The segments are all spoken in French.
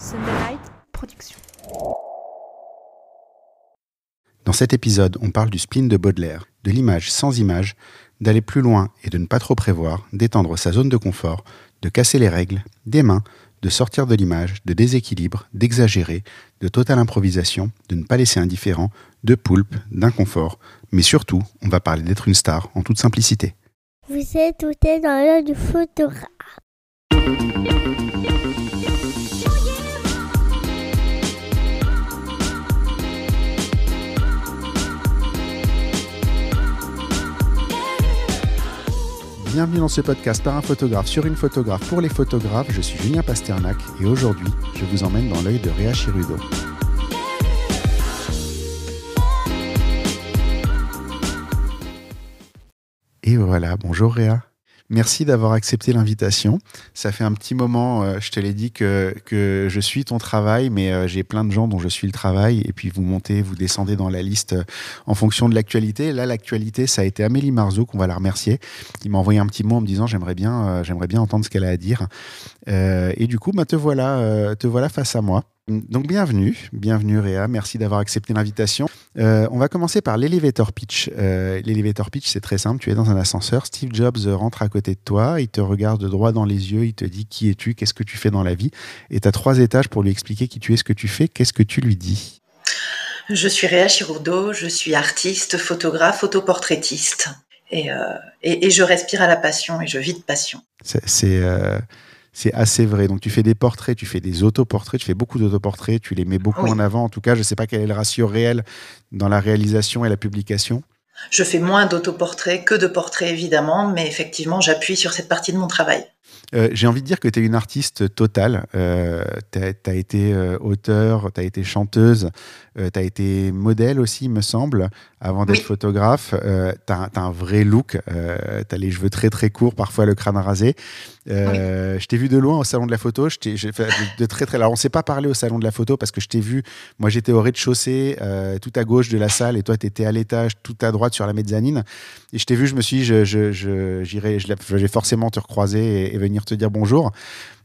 Sunderlight Production. Dans cet épisode, on parle du spleen de Baudelaire, de l'image sans image, d'aller plus loin et de ne pas trop prévoir, d'étendre sa zone de confort, de casser les règles, des mains, de sortir de l'image, de déséquilibre, d'exagérer, de totale improvisation, de ne pas laisser indifférent, de poulpe, d'inconfort. Mais surtout, on va parler d'être une star en toute simplicité. Vous êtes tout est dans l'œil du photographe. Bienvenue dans ce podcast par un photographe sur une photographe pour les photographes. Je suis Julien Pasternak et aujourd'hui, je vous emmène dans l'œil de Réa Chirudo. Et voilà, bonjour Réa. Merci d'avoir accepté l'invitation. Ça fait un petit moment, euh, je te l'ai dit, que, que je suis ton travail, mais euh, j'ai plein de gens dont je suis le travail. Et puis vous montez, vous descendez dans la liste euh, en fonction de l'actualité. Là, l'actualité, ça a été Amélie Marceau, qu'on va la remercier. Il m'a envoyé un petit mot en me disant j'aimerais bien, j'aimerais bien entendre ce qu'elle a à dire. et du coup, bah, te, voilà, te voilà face à moi. Donc bienvenue, bienvenue Réa, merci d'avoir accepté l'invitation. Euh, on va commencer par l'elevator pitch. Euh, l'elevator pitch, c'est très simple, tu es dans un ascenseur, Steve Jobs rentre à côté de toi, il te regarde droit dans les yeux, il te dit qui es-tu, qu'est-ce que tu fais dans la vie, et tu as trois étages pour lui expliquer qui tu es, ce que tu fais, qu'est-ce que tu lui dis? Je suis Réa Chirourdo, je suis artiste, photographe, autoportraitiste. Et, euh, et, et, je respire à la passion et je vis de passion. C'est c'est assez vrai. Donc tu fais des portraits, tu fais des autoportraits, tu fais beaucoup d'autoportraits, tu les mets beaucoup en avant. En tout cas, je ne sais pas quel est le ratio réel dans la réalisation et la publication. Je fais moins d'autoportraits que de portraits, évidemment, mais effectivement, j'appuie sur cette partie de mon travail. Euh, j'ai envie de dire que tu es une artiste totale. Euh, tu as, été euh, auteur, tu as été chanteuse, tu as été modèle aussi, me semble, avant d'être photographe. tu as, un vrai look. tu as les cheveux très très courts, parfois le crâne rasé. Je t'ai vu de loin au salon de la photo. Je de, de, très très. Alors on s'est pas parlé au salon de la photo parce que je t'ai vu. Moi j'étais au rez-de-chaussée, tout à gauche de la salle, et toi tu étais à l'étage, tout à droite sur la mezzanine. Et je t'ai vu, je me suis dit, je, j'irai, je, vais forcément te recroiser et, venir te dire bonjour.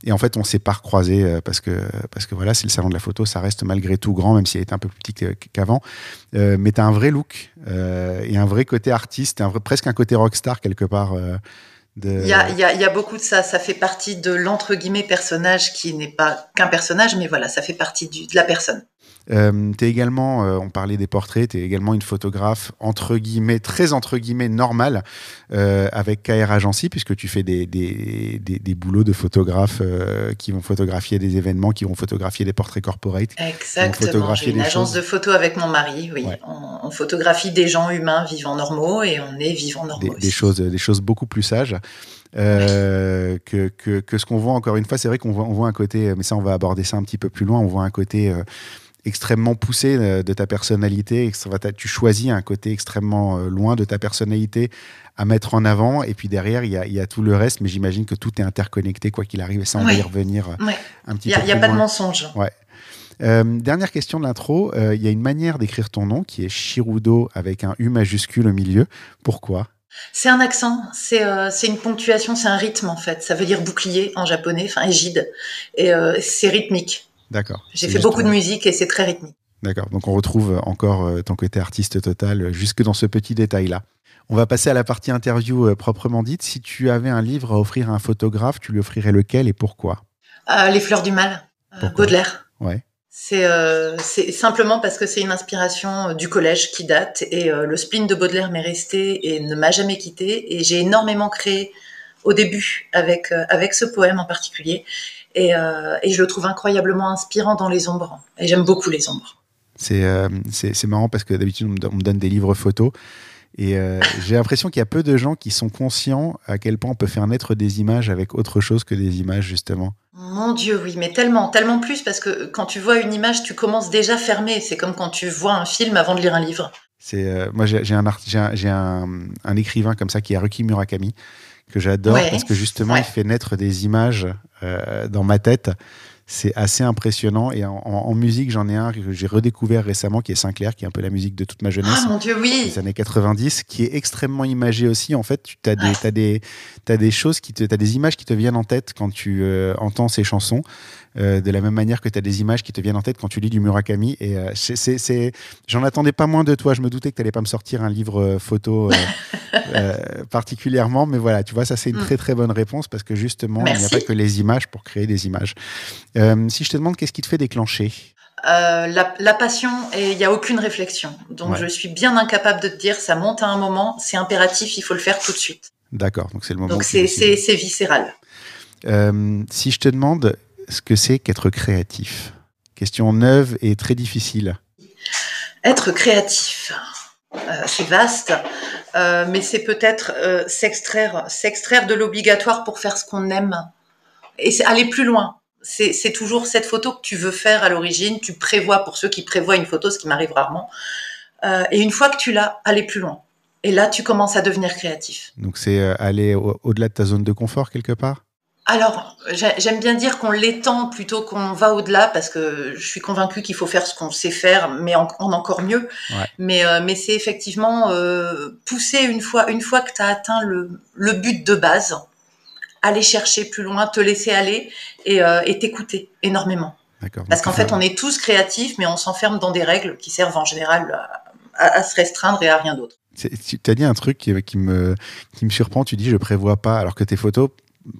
Et en fait, on s'est pas recroisé euh, parce que, parce que voilà, c'est le salon de la photo, ça reste malgré tout grand, même s'il était un peu plus petit qu'avant. Euh, mais tu as un vrai look euh, et un vrai côté artiste, presque un côté rockstar quelque part. Il y, a, y, a, y, a, beaucoup de ça. Ça fait partie de l'entre guillemets personnage qui n'est pas qu'un personnage, mais voilà, ça fait partie de la personne. Euh, tu es également, euh, on parlait des portraits, tu es également une photographe entre guillemets, très entre guillemets normale euh, avec KR Agency, puisque tu fais des, des, des, des boulots de photographes qui vont photographier des événements, qui vont photographier des portraits corporate. Exactement. J'ai une agence de photo avec mon mari, oui. On, on, photographie des gens humains vivants normaux et on est vivants normaux. Des, choses, des choses beaucoup plus sages. Euh, que, que, que, ce qu'on voit encore une fois. C'est vrai qu'on voit, on voit un côté, mais ça on va aborder ça un petit peu plus loin, on voit un côté euh, extrêmement poussé euh, de ta personnalité. Tu choisis un côté extrêmement euh, loin de ta personnalité à mettre en avant. Et puis derrière, il y a, y a, tout le reste. Mais j'imagine que tout est interconnecté, quoi qu'il arrive. Et ça, on va y revenir euh, un petit peu. Il n'y a, pas de mensonge. Ouais. Euh, dernière question de l'intro. Il y a une manière d'écrire ton nom qui est Shirudo avec un U majuscule au milieu. Pourquoi? C'est un accent, c'est euh, une ponctuation, c'est un rythme en fait. Ça veut dire bouclier en japonais, enfin égide. Et c'est rythmique. D'accord. J'ai fait beaucoup de musique et c'est très rythmique. D'accord. Donc on retrouve encore euh, ton côté artiste total euh, jusque dans ce petit détail-là. On va passer à la partie interview euh, proprement dite. Si tu avais un livre à offrir à un photographe, tu lui offrirais lequel et pourquoi? Les fleurs du mal, Baudelaire. Ouais. C'est simplement parce que c'est une inspiration du collège qui date et le spleen de Baudelaire m'est resté et ne m'a jamais quitté et j'ai énormément créé au début avec avec ce poème en particulier euh, et, je le trouve incroyablement inspirant dans les ombres. Et j'aime beaucoup les ombres. C'est euh, marrant parce que d'habitude, on, me donne des livres photos. Et euh, j'ai l'impression qu'il y a peu de gens qui sont conscients à quel point on peut faire naître des images avec autre chose que des images, justement. Mon Dieu, oui, mais tellement, tellement plus, parce que quand tu vois une image, tu commences déjà fermé. C'est comme quand tu vois un film avant de lire un livre. C'est moi, j'ai un, un, un, écrivain comme ça qui est Haruki Murakami, que j'adore parce que justement, il fait naître des images euh, dans ma tête. C'est assez impressionnant. Et en, musique, j'en ai un que j'ai redécouvert récemment, qui est Sinclair, qui est un peu la musique de toute ma jeunesse. Ah mon Dieu, oui Des années 90, qui est extrêmement imagé aussi. En fait, tu as des, as des, as des choses, qui te, as des images qui te viennent en tête quand tu euh, entends ces chansons. Euh, de la même manière que tu as des images qui te viennent en tête quand tu lis du Murakami. Et euh, c'est, j'en attendais pas moins de toi. Je me doutais que tu n'allais pas me sortir un livre euh, photo particulièrement, mais voilà, tu vois, ça c'est une mm. très très bonne réponse parce que justement, il n'y a pas que les images pour créer des images. si je te demande qu'est-ce qui te fait déclencher? La, passion et il n'y a aucune réflexion. Donc je suis bien incapable de te dire ça monte à un moment, c'est impératif, il faut le faire tout de suite. D'accord, donc c'est le moment. Donc c'est viscéral. si je te demande ce que c'est qu'être créatif? Question neuve et très difficile. Être créatif, euh, c'est vaste, euh, mais c'est peut-être euh, s'extraire, s'extraire de l'obligatoire pour faire ce qu'on aime et aller plus loin. C'est toujours cette photo que tu veux faire à l'origine. Tu prévois, pour ceux qui prévoient une photo, ce qui m'arrive rarement. et une fois que tu l'as, aller plus loin. Et là, tu commences à devenir créatif. Donc c'est aller au-delà de ta zone de confort quelque part? Alors, j'aime bien dire qu'on l'étend plutôt qu'on va au-delà parce que je suis convaincue qu'il faut faire ce qu'on sait faire, mais en, encore mieux. Mais, euh, mais c'est effectivement euh, pousser une fois, une fois que tu as atteint le, le, but de base, aller chercher plus loin, te laisser aller et euh, t'écouter énormément. Parce qu'en fait, on est tous créatifs, mais on s'enferme dans des règles qui servent en général à, à se restreindre et à rien d'autre. Tu as dit un truc qui, qui, me, qui me surprend. Tu dis je prévois pas, alors que tes photos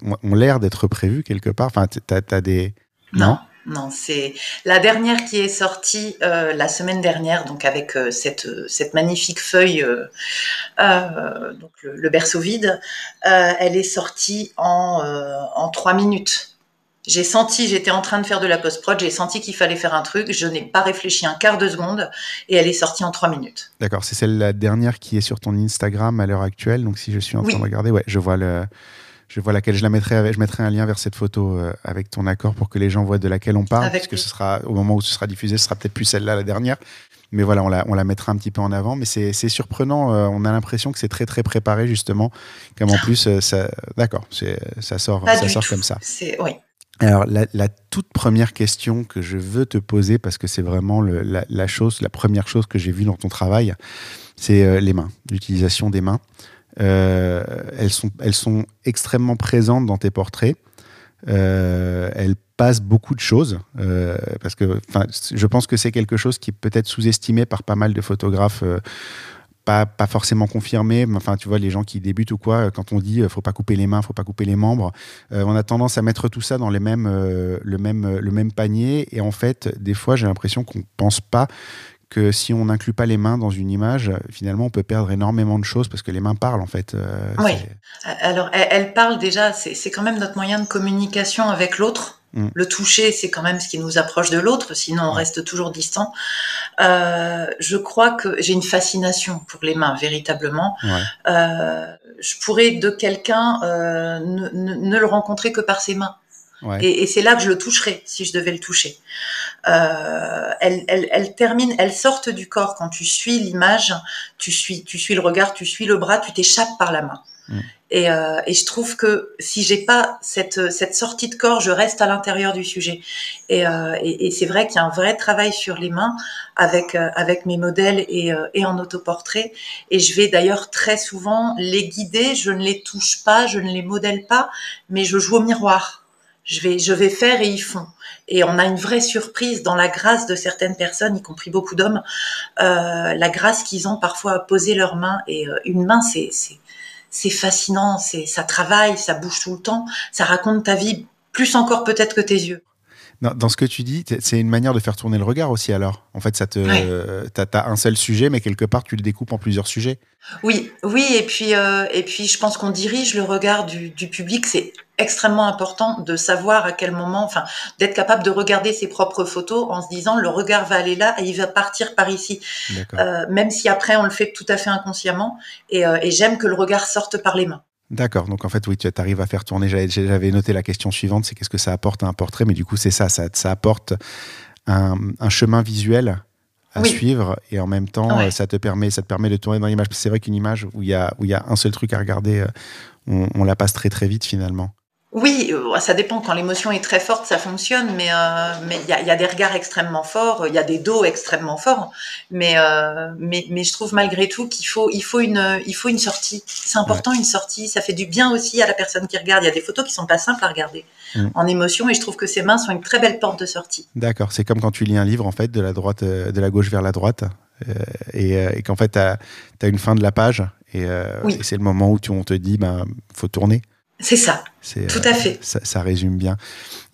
ont l'air d'être prévus quelque part Enfin, tu as, des. Non, non, c'est la dernière qui est sortie euh, la semaine dernière, donc avec euh, cette, cette magnifique feuille, euh, donc le, berceau vide. elle est sortie en, en trois minutes. J'ai senti, j'étais en train de faire de la post-prod, j'ai senti qu'il fallait faire un truc, je n'ai pas réfléchi un quart de seconde et elle est sortie en trois minutes. D'accord, c'est celle la dernière qui est sur ton Instagram à l'heure actuelle, donc si je suis en train de regarder, ouais, je vois le, je vois laquelle je la mettrai je mettrai un lien vers cette photo euh, avec ton accord pour que les gens voient de laquelle on parle parce que ce sera au moment où ce sera diffusé ce sera peut-être plus celle-là la dernière. Mais voilà on la, on la mettra un petit peu en avant. Mais c'est surprenant euh, on a l'impression que c'est très très préparé justement comme en plus euh, ça d'accord ça sort ça sort comme ça. Oui. Alors la, la, toute première question que je veux te poser parce que c'est vraiment le, la, la, chose la première chose que j'ai vue dans ton travail c'est les mains l'utilisation des mains euh, elles, sont, elles sont extrêmement présentes dans tes portraits. Euh, elles passent beaucoup de choses euh, parce que je pense que c'est quelque chose qui est peut-être sous-estimé par pas mal de photographes pas, pas, forcément confirmé, enfin, tu vois, les gens qui débutent ou quoi, quand on dit faut pas couper les mains, faut pas couper les membres, on a tendance à mettre tout ça dans les mêmes, le, même, le même panier. Et en fait, des fois, j'ai l'impression qu'on pense pas que si on n'inclut pas les mains dans une image, finalement, on peut perdre énormément de choses parce que les mains parlent, en fait. Euh, oui. Alors, elles, parlent déjà, c'est quand même notre moyen de communication avec l'autre. Mm. Le toucher, c'est quand même ce qui nous approche de l'autre, sinon on reste toujours distant. Euh, je crois que j'ai une fascination pour les mains, véritablement. Euh, je pourrais de quelqu'un ne, ne, le rencontrer que par ses mains. Et, et c'est là que je le toucherai, si je devais le toucher. Euh, elles, elles, terminent, elles sortent du corps quand tu suis l'image, tu suis, tu suis le regard, tu suis le bras, tu t'échappes par la main. Mm. Et, euh, et, je trouve que si j'ai pas cette, cette sortie de corps, je reste à l'intérieur du sujet. Et, euh, et, et c'est vrai qu'il y a un vrai travail sur les mains avec euh, avec mes modèles et en autoportrait. Et je vais d'ailleurs très souvent les guider. Je ne les touche pas, je ne les modèle pas, mais je joue au miroir je vais, je vais faire et ils font. Et on a une vraie surprise dans la grâce de certaines personnes, y compris beaucoup d'hommes, euh, la grâce qu'ils ont parfois à poser leurs mains. Et euh, une main, c'est, c'est, c'est fascinant, c'est, ça travaille, ça bouge tout le temps, ça raconte ta vie plus encore peut-être que tes yeux. Dans, ce que tu dis, c'est une manière de faire tourner le regard aussi alors. En fait, ça te, t'as, un seul sujet, mais quelque part tu le découpes en plusieurs sujets. Oui, oui, et puis euh, et puis je pense qu'on dirige le regard du, du public. C'est extrêmement important de savoir à quel moment, enfin, d'être capable de regarder ses propres photos en se disant le regard va aller là et il va partir par ici. Euh, même si après on le fait tout à fait inconsciemment. Et, euh, et j'aime que le regard sorte par les mains. D'accord. Donc en fait, oui, tu arrives à faire tourner. J'avais noté la question suivante, c'est qu'est-ce que ça apporte à un portrait? Mais du coup, c'est ça, ça, apporte un, chemin visuel à suivre et en même temps, ça te permet, ça te permet de tourner dans l'image. C'est vrai qu'une image où il y a où il y a un seul truc à regarder, euh, on, la passe très très vite finalement. Oui, euh, ça dépend. Quand l'émotion est très forte, ça fonctionne, mais euh, mais il y a, y a, des regards extrêmement forts, il y a des dos extrêmement forts, mais euh, mais mais je trouve malgré tout qu'il faut il faut une il faut une sortie. C'est important une sortie. Ça fait du bien aussi à la personne qui regarde. Il y a des photos qui sont pas simples à regarder mm. en émotion, et je trouve que ces mains sont une très belle porte de sortie. D'accord. C'est comme quand tu lis un livre en fait de la droite de la gauche vers la droite. et, et qu'en fait, tu as, as, une fin de la page et, et c'est le moment où tu, on te dit, ben, faut tourner. C'est ça. Tout à fait. Ça, ça, résume bien.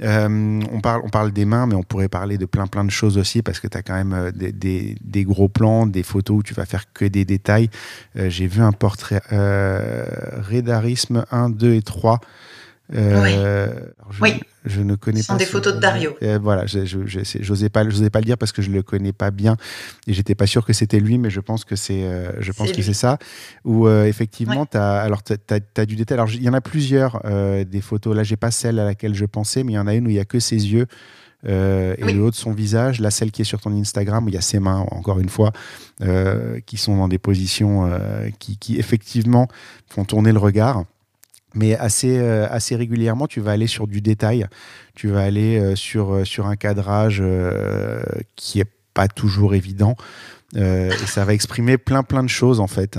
Euh, on, parle, on parle des mains, mais on pourrait parler de plein plein de choses aussi parce que tu as quand même des, des, des, gros plans, des photos où tu vas faire que des détails. Euh, J'ai vu un portrait euh, Rédarisme 1, 2 et 3 euh, oui. Je, ne connais Ce sont des photos de Dario. Euh, voilà, j'osais pas, pas le dire parce que je le connais pas bien et j'étais pas sûr que c'était lui, mais je pense que c'est, euh, je pense que c'est ça. Où effectivement, tu as, alors as, du détail. Alors il y en a plusieurs des photos. Là, j'ai pas celle à laquelle je pensais, mais il y en a une où il y a que ses yeux. et le haut de son visage. Là, celle qui est sur ton Instagram, où il y a ses mains, encore une fois, qui sont dans des positions qui, qui, effectivement font tourner le regard mais assez, euh, assez régulièrement, tu vas aller sur du détail, tu vas aller euh, sur, euh, sur un cadrage qui est pas toujours évident, et ça va exprimer plein plein de choses en fait.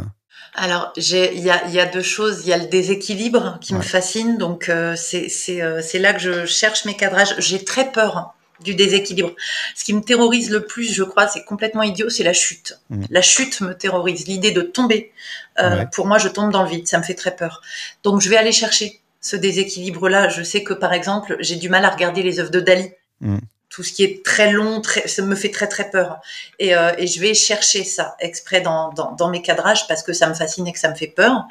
Alors, il y a, y a, deux choses. Il y a le déséquilibre qui me fascine, donc c'est là que je cherche mes cadrages. J'ai très peur du déséquilibre. Ce qui me terrorise le plus, je crois, c'est complètement idiot, c'est la chute. Mm. La chute me terrorise. L'idée de tomber, euh, pour moi, je tombe dans le vide, ça me fait très peur. Donc, je vais aller chercher ce déséquilibre-là. Je sais que, par exemple, j'ai du mal à regarder les œuvres de Dali. Mm. Tout ce qui est très long, très, ça me fait très très peur. Et, euh, et je vais chercher ça exprès dans, dans, dans mes cadrages parce que ça me fascine et que ça me fait peur.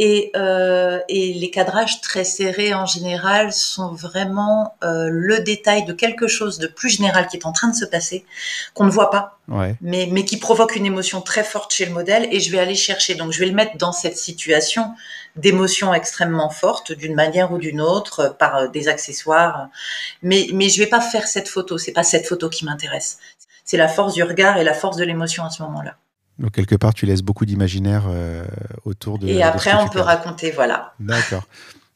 Et, euh, et, les cadrages très serrés en général sont vraiment euh, le détail de quelque chose de plus général qui est en train de se passer, qu'on ne voit pas, ouais. mais, mais qui provoque une émotion très forte chez le modèle. Et je vais aller chercher, donc je vais le mettre dans cette situation d'émotion extrêmement forte, d'une manière ou d'une autre, par euh, des accessoires. Mais, mais je vais pas faire cette photo, c'est pas cette photo qui m'intéresse. C'est la force du regard et la force de l'émotion à ce moment-là. Donc quelque part, tu laisses beaucoup d'imaginaire euh, autour de. Et après, on peut raconter, voilà. D'accord.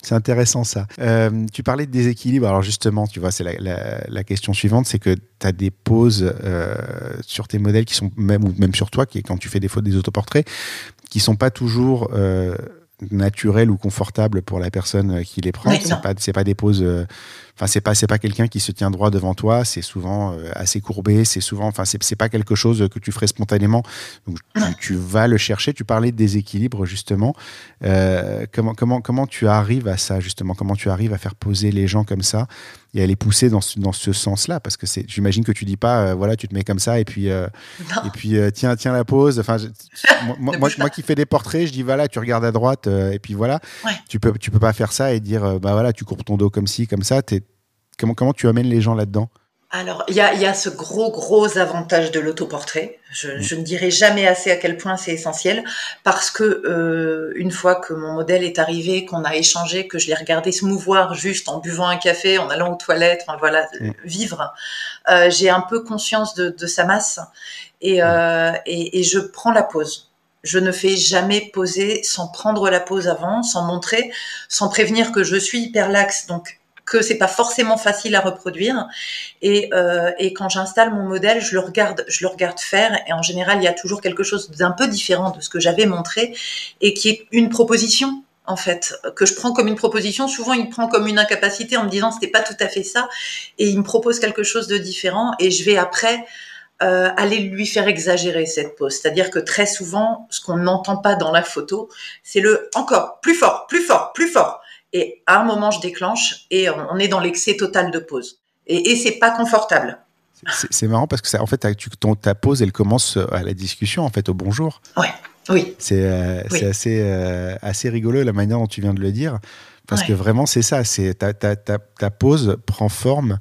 C'est intéressant ça. Euh, tu parlais de déséquilibre. Alors justement, tu vois, c'est la, la, la, question suivante, c'est que tu as des poses euh, sur tes modèles qui sont même ou même sur toi, qui quand tu fais des photos, des autoportraits, qui sont pas toujours naturelles ou confortables pour la personne qui les prend. Oui, c'est pas c'est pas des poses euh, Enfin, c'est pas c'est pas quelqu'un qui se tient droit devant toi. C'est souvent euh, assez courbé. C'est souvent, enfin, c'est pas quelque chose que tu ferais spontanément. Donc, tu, tu vas le chercher. Tu parlais de déséquilibre justement. Euh, comment comment comment tu arrives à ça justement? Comment tu arrives à faire poser les gens comme ça et à les pousser dans ce, dans ce sens-là? Parce que c'est, j'imagine que tu dis pas, euh, voilà, tu te mets comme ça et puis euh, et puis tiens tiens la pose. Enfin, je, moi, moi, moi, qui fais des portraits, je dis voilà, tu regardes à droite et puis voilà. Ouais. Tu peux tu peux pas faire ça et dire bah voilà, tu courbes ton dos comme ci comme ça. T'es Comment, comment tu amènes les gens là-dedans? Alors, il y a, y a, ce gros, gros avantage de l'autoportrait. Je, je, ne dirai jamais assez à quel point c'est essentiel, parce que euh, une fois que mon modèle est arrivé, qu'on a échangé, que je l'ai regardé se mouvoir juste en buvant un café, en allant aux toilettes, enfin voilà, mmh. vivre, euh, j'ai un peu conscience de, de sa masse et, euh, et, et je prends la pause. Je ne fais jamais poser sans prendre la pause avant, sans montrer, sans prévenir que je suis hyper laxe. Donc que c'est pas forcément facile à reproduire. Et, euh, et quand j'installe mon modèle, je le regarde, je le regarde faire. Et en général, il y a toujours quelque chose d'un peu différent de ce que j'avais montré et qui est une proposition en fait, que je prends comme une proposition. Souvent, il prend comme une incapacité en me disant c'était pas tout à fait ça, et il me propose quelque chose de différent, et je vais après euh, aller lui faire exagérer cette pose. C'est-à-dire que très souvent, ce qu'on n'entend pas dans la photo, c'est le encore plus fort, plus fort, plus fort. Et à un moment, je déclenche et on est dans l'excès total de pause. Et, et c'est pas confortable. C'est marrant parce que ça, en fait, tu, ton, ta pause, elle commence à la discussion, en fait, au bonjour. Ouais, oui. C'est euh, Oui. assez, euh, assez rigolo la manière dont tu viens de le dire. Parce Ouais. que vraiment, c'est ça. C'est ta, ta, ta, ta pause prend forme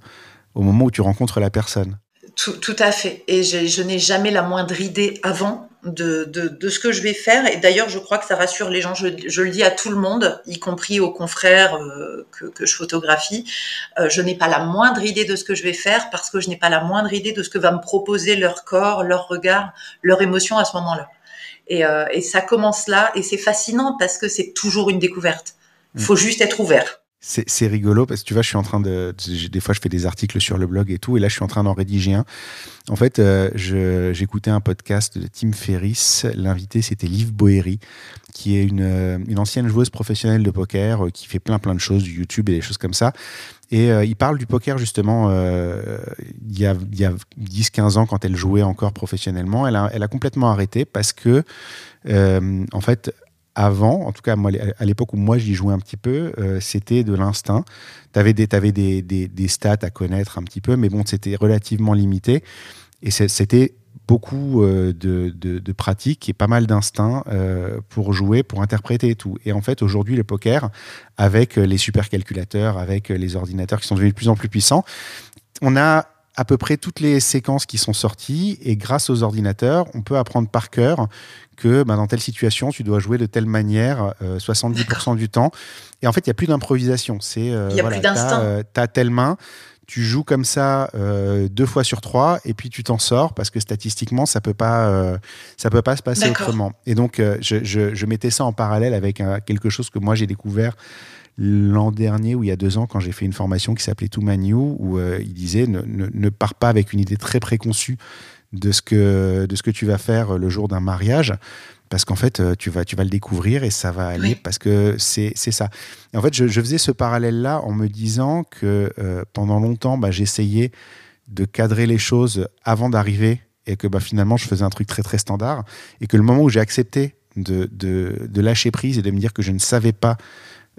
au moment où tu rencontres la personne. Tout, tout à fait. Et je, je n'ai jamais la moindre idée avant de, de, de ce que je vais faire. Et d'ailleurs, je crois que ça rassure les gens. Je, je le dis à tout le monde, y compris aux confrères euh, que, que je photographie. Euh, je n'ai pas la moindre idée de ce que je vais faire parce que je n'ai pas la moindre idée de ce que va me proposer leur corps, leur regard, leur émotion à ce moment-là. Et, euh, et ça commence là. Et c'est fascinant parce que c'est toujours une découverte. Il faut juste être ouvert. C'est rigolo parce que tu vois, je suis en train de. Des fois, je fais des articles sur le blog et tout, et là, je suis en train d'en rédiger un. En fait, euh, j'écoutais un podcast de Tim Ferriss. L'invité, c'était Liv Boeri, qui est une, euh, une, ancienne joueuse professionnelle de poker, euh, qui fait plein, plein de choses, du YouTube et des choses comme ça. Et il parle du poker, justement, il y a, y a 10-15 ans, quand elle jouait encore professionnellement. Elle a, elle a complètement arrêté parce que, en fait, avant, en tout cas moi, à l'époque où moi j'y jouais un petit peu, euh, c'était de l'instinct. Tu avais, des, stats à connaître un petit peu, mais bon, c'était relativement limité. Et c'était beaucoup euh, de, de, de, pratique et pas mal d'instinct euh, pour jouer, pour interpréter et tout. Et en fait, aujourd'hui, le poker, avec les supercalculateurs, avec les ordinateurs qui sont devenus de plus en plus puissants, on a à peu près toutes les séquences qui sont sorties et grâce aux ordinateurs, on peut apprendre par cœur que bah, dans telle situation, tu dois jouer de telle manière 70% euh, du temps. Et en fait, il n'y a plus d'improvisation. C'est euh, il n'y a plus d'instinct. Tu as, telle main, tu joues comme ça euh, deux fois sur trois et puis tu t'en sors parce que statistiquement ça peut pas ça peut pas se passer autrement et donc je, je, je, mettais ça en parallèle avec quelque chose que moi j'ai découvert l'an dernier ou il y a deux ans quand j'ai fait une formation qui s'appelait Too Manu où euh, il disait ne, ne, pars pas avec une idée très préconçue de ce que, de ce que tu vas faire le jour d'un mariage parce qu'en fait, euh, tu vas, tu vas le découvrir et ça va aller parce que c'est ça. Et en fait, je, faisais ce parallèle-là en me disant que euh, pendant longtemps, bah, j'essayais de cadrer les choses avant d'arriver et que bah, finalement, je faisais un truc très, très standard et que le moment où j'ai accepté de, de, de, lâcher prise et de me dire que je ne savais pas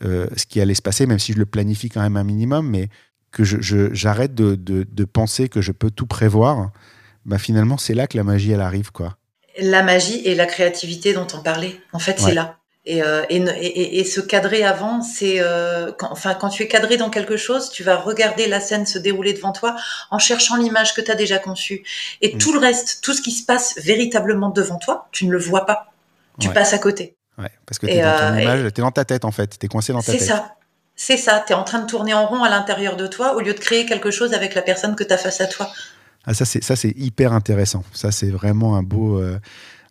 euh, ce qui allait se passer, même si je le planifie quand même un minimum, mais que j'arrête je, de, de, penser que je peux tout prévoir, bah finalement, c'est là que la magie, elle arrive. quoi. La magie et la créativité dont on parlait, en fait, c'est là. Et, euh, et, et, et, se cadrer avant, c'est euh, quand, enfin quand tu es cadré dans quelque chose, tu vas regarder la scène se dérouler devant toi en cherchant l'image que tu as déjà conçue. Et mm. tout le reste, tout ce qui se passe véritablement devant toi, tu ne le vois pas. Tu passes à côté. Ouais, parce que tu es dans ton euh, image, tu es dans ta tête en fait, tu es coincé dans ta tête. C'est ça. C'est ça, tu es en train de tourner en rond à l'intérieur de toi au lieu de créer quelque chose avec la personne que tu as face à toi. Ah, ça, c'est, ça, c'est hyper intéressant. Ça, c'est vraiment un beau, euh,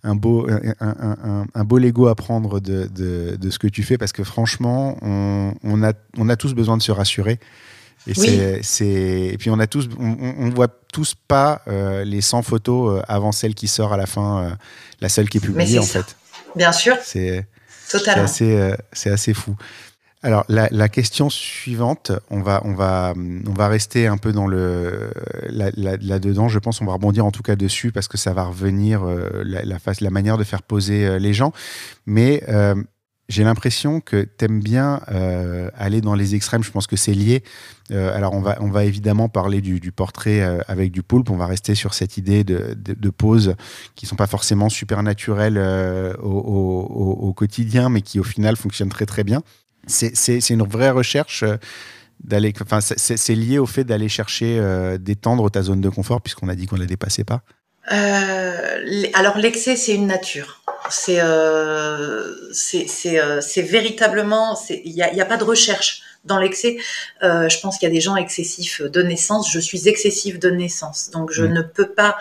un, beau, un, un, un, beau Lego à prendre de, de, de, ce que tu fais parce que franchement, on, on, a, on a tous besoin de se rassurer. Et, c'est, c'est, et puis on a tous, on, on voit tous pas euh, les 100 photos avant celle qui sort à la fin, la seule qui est publiée en fait. Bien sûr. C'est assez, euh, assez fou. Alors la, question suivante, on va, on va, on va rester un peu dans le là, dedans. Je pense on va rebondir en tout cas dessus parce que ça va revenir euh, la, la, la, manière de faire poser euh, les gens. Mais j'ai l'impression que tu aimes bien euh, aller dans les extrêmes. Je pense que c'est lié. Euh, alors, on va, on va évidemment parler du, portrait euh, avec du poulpe. On va rester sur cette idée de, de, poses qui sont pas forcément super naturelles au, quotidien, mais qui au final fonctionnent très très bien. C'est une vraie recherche d'aller. Enfin, c'est lié au fait d'aller chercher d'étendre ta zone de confort, puisqu'on a dit qu'on ne la dépassait pas. alors, l'excès, c'est une nature c'est euh, euh, c'est véritablement il n'y a, y a, pas de recherche dans l'excès. Euh, je pense qu'il y a des gens excessifs de naissance. Je suis excessif de naissance, donc je ne peux pas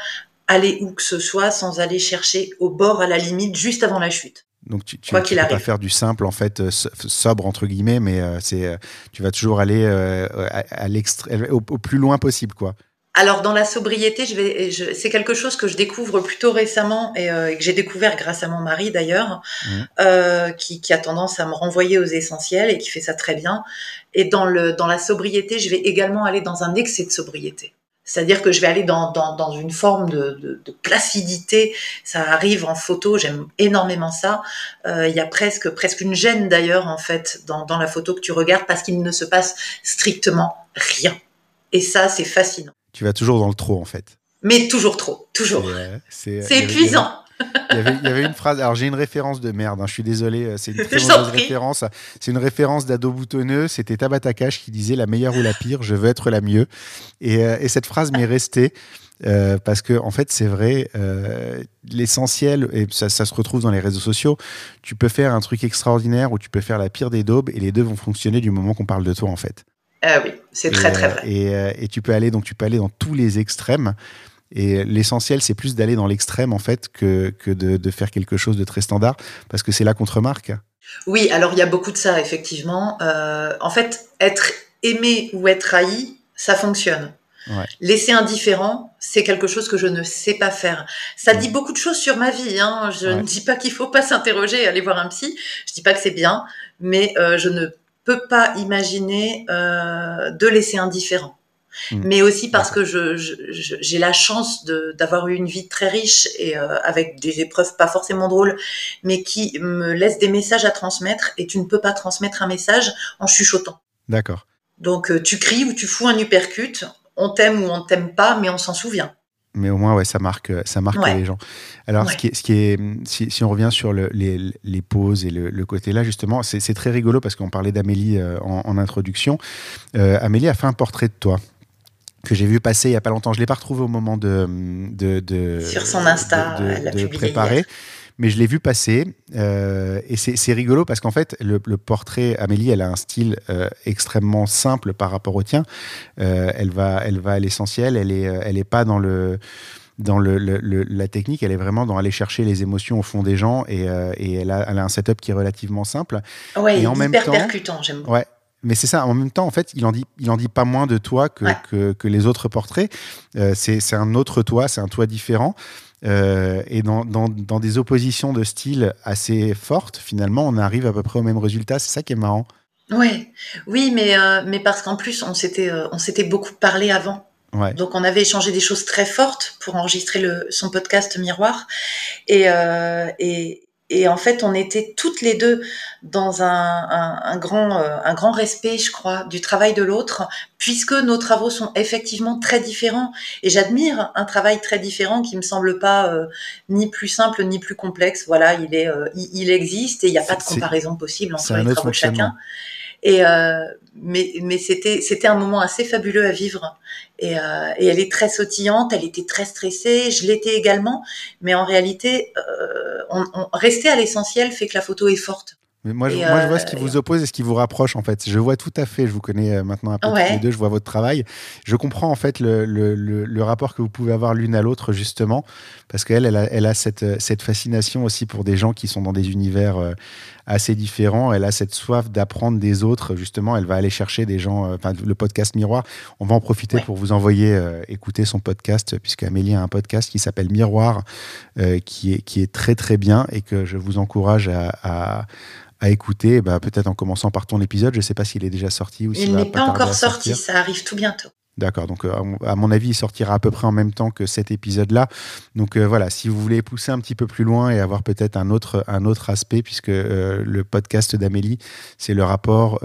aller où que ce soit sans aller chercher au bord, à la limite, juste avant la chute. Donc tu, tu, tu peux pas faire du simple en fait sobre entre guillemets, mais c'est tu vas toujours aller à, au, au, plus loin possible quoi. Alors dans la sobriété, je vais, c'est quelque chose que je découvre plutôt récemment euh, et, que j'ai découvert grâce à mon mari d'ailleurs, mmh. euh, qui, qui, a tendance à me renvoyer aux essentiels et qui fait ça très bien. Et dans le dans la sobriété, je vais également aller dans un excès de sobriété. C'est-à-dire que je vais aller dans, dans, dans une forme de, de, de, placidité. Ça arrive en photo, j'aime énormément ça. Euh, il y a presque, presque une gêne d'ailleurs en fait dans, dans la photo que tu regardes parce qu'il ne se passe strictement rien. Et ça, c'est fascinant tu vas toujours dans le trop en fait. Mais toujours trop, toujours. C'est épuisant. Il y, avait, une phrase, alors j'ai une référence de merde, hein, je suis désolé, euh, c'est une très mauvaise référence. C'est une référence d'ado boutonneux, c'était Tabata Cash qui disait la meilleure ou la pire, je veux être la mieux. Et, euh, cette phrase m'est restée. Euh, parce que en fait c'est vrai, l'essentiel et ça, ça, se retrouve dans les réseaux sociaux. Tu peux faire un truc extraordinaire ou tu peux faire la pire des daubes et les deux vont fonctionner du moment qu'on parle de toi en fait. Ah oui, c'est très très vrai. Euh, et, tu peux aller donc tu peux aller dans tous les extrêmes. Et l'essentiel, c'est plus d'aller dans l'extrême en fait que, que de, de, faire quelque chose de très standard, parce que c'est là qu'on te remarque. Oui, alors il y a beaucoup de ça, effectivement. Euh, en fait, être aimé ou être haï, ça fonctionne. Laisser indifférent, c'est quelque chose que je ne sais pas faire. Ça dit beaucoup de choses sur ma vie. Hein. Je ne dis pas qu'il faut pas s'interroger, aller voir un psy. Je dis pas que c'est bien, mais euh, je ne peux pas imaginer euh, de laisser indifférent. Hmm. Mais aussi parce que je, j'ai la chance d'avoir eu une vie très riche et euh, avec des épreuves pas forcément drôles, mais qui me laisse des messages à transmettre. Et tu ne peux pas transmettre un message en chuchotant. D'accord. Donc tu cries ou tu fous un uppercut, on t'aime ou on t'aime pas, mais on s'en souvient. Mais au moins, ouais, ça marque, ça marque les gens. Alors, ce, qui est, ce qui est, si, on revient sur les, les, pauses et le, côté là, justement, c'est très rigolo parce qu'on parlait d'Amélie euh, en, introduction. Euh, Amélie a fait un portrait de toi que j'ai vu passer il y a pas longtemps. Je l'ai pas retrouvé au moment de, de, sur son Insta, de, préparer mais je l'ai vu passer euh, et c'est rigolo parce qu'en fait, le, portrait, Amélie, elle a un style euh, extrêmement simple par rapport au tien. Euh, elle, va, elle va à l'essentiel, elle n'est elle est pas dans le dans le, la technique, elle est vraiment dans aller chercher les émotions au fond des gens et, et elle, a, elle, a, un setup qui est relativement simple. Ouais, et en hyper même temps, percutant, j'aime Ouais, mais c'est ça, en même temps, en fait, il en dit, il en dit pas moins de toi que, que, que les autres portraits. Euh, c'est un autre toi, c'est un toi différent. Euh, et dans, dans, dans, des oppositions de style assez fortes, finalement, on arrive à peu près au même résultat. C'est ça qui est marrant. Ouais. Oui, mais, euh, mais parce qu'en plus, on s'était euh, s'était beaucoup parlé avant. Ouais. Donc on avait échangé des choses très fortes pour enregistrer le, son podcast Miroir. Et, euh, et, et en fait, on était toutes les deux dans un, grand, euh, un grand respect, je crois, du travail de l'autre, puisque nos travaux sont effectivement très différents. Et j'admire un travail très différent qui me semble pas euh, ni plus simple ni plus complexe. Voilà, il est, euh, il, existe et il n'y a pas de comparaison possible entre les travaux de chacun. Et euh, mais mais c'était c'était un moment assez fabuleux à vivre. Et, euh, et elle est très sautillante, elle était très stressée, je l'étais également. Mais en réalité, euh, on, on, rester à l'essentiel fait que la photo est forte. Mais moi, je, moi, je vois ce qui vous oppose et ce qui vous rapproche, en fait. Je vois tout à fait, je vous connais maintenant un peu tous les deux, je vois votre travail. Je comprends, en fait, le, le, le, rapport que vous pouvez avoir l'une à l'autre, justement, parce qu'elle, elle a, elle a cette, cette, fascination aussi pour des gens qui sont dans des univers assez différents. Elle a cette soif d'apprendre des autres, justement. Elle va aller chercher des gens, euh, enfin, le podcast Miroir. On va en profiter pour vous envoyer écouter son podcast, puisque Amélie a un podcast qui s'appelle Miroir, qui, est, qui est très, très bien et que je vous encourage à, à à écouter, bah, peut-être en commençant par ton épisode. Je ne sais pas s'il est déjà sorti ou s'il n'est pas, encore sorti, ça arrive tout bientôt. D'accord, donc euh, à mon avis, il sortira à peu près en même temps que cet épisode-là. Donc euh, voilà, si vous voulez pousser un petit peu plus loin et avoir peut-être un autre, aspect, puisque euh, le podcast d'Amélie, c'est le rapport.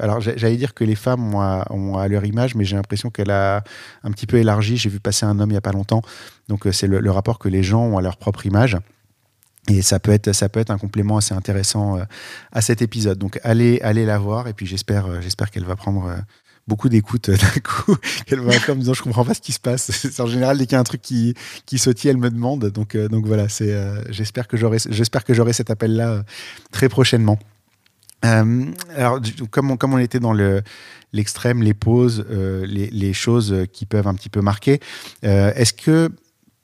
alors j'allais dire que les femmes ont à, leur image, mais j'ai l'impression qu'elle a un petit peu élargi. J'ai vu passer un homme il n'y a pas longtemps. Donc c'est le, rapport que les gens ont à leur propre image. Et ça peut être, un complément assez intéressant à cet épisode. Donc allez, allez la voir et puis j'espère, j'espère qu'elle va prendre beaucoup d'écoute d'un coup, qu'elle va comme disant je comprends pas ce qui se passe. en général dès qu'il y a un truc qui, qui sautille, elle me demande. Donc, donc voilà, c'est, j'espère que j'aurai, j'espère que j'aurai cet appel là très prochainement. alors, comme on, comme on était dans le, l'extrême, les pauses, les, les, choses qui peuvent un petit peu marquer, est-ce que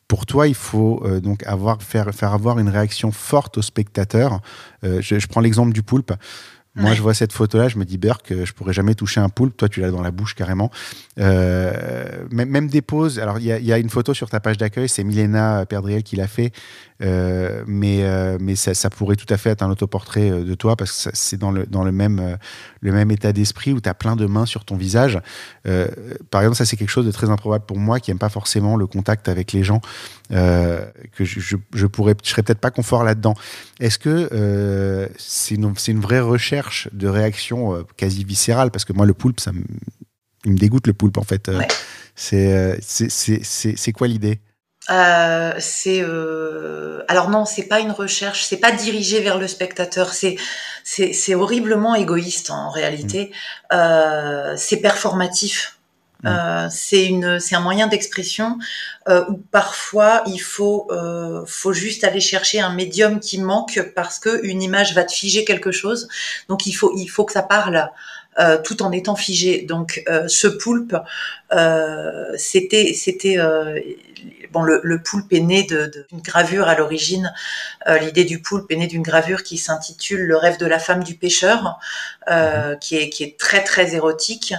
pour toi, il faut euh, donc avoir, faire, faire avoir une réaction forte au spectateur? Euh, je, prends l'exemple du poulpe. Moi, je vois cette photo-là, je me dis, Burke, je pourrais jamais toucher un poulpe. Toi, tu l'as dans la bouche carrément. Euh, même, même, des poses. Alors, il y, y, a une photo sur ta page d'accueil, c'est Milena Perdriel qui l'a fait. Euh, mais euh, mais ça, ça, pourrait tout à fait être un autoportrait euh, de toi parce que c'est dans le, dans le, même, le même état d'esprit où tu as plein de mains sur ton visage. par exemple, ça, c'est quelque chose de très improbable pour moi qui n'aime pas forcément le contact avec les gens, que je, je, je, pourrais, je serais peut-être pas confort là-dedans. Est-ce que c'est une, une, vraie recherche de réaction quasi viscérale? Parce que moi, le poulpe, ça me, il me dégoûte le poulpe en fait. Ouais. C'est quoi l'idée? Euh, c'est euh... alors non, c'est pas une recherche, c'est pas dirigé vers le spectateur, c'est c'est horriblement égoïste en réalité. Mmh. Euh, c'est performatif. Mmh. Euh, c'est une c'est un moyen d'expression euh, où parfois il faut euh, faut juste aller chercher un médium qui manque parce que une image va te figer quelque chose. Donc il faut il faut que ça parle. Euh, tout en étant figé. Donc, euh, ce poulpe, euh, c'était, c'était, bon, le, le poulpe est né d'une gravure à l'origine. L'idée du poulpe est née d'une gravure qui s'intitule Le rêve de la femme du pêcheur, mhm. qui, est, qui est très très érotique.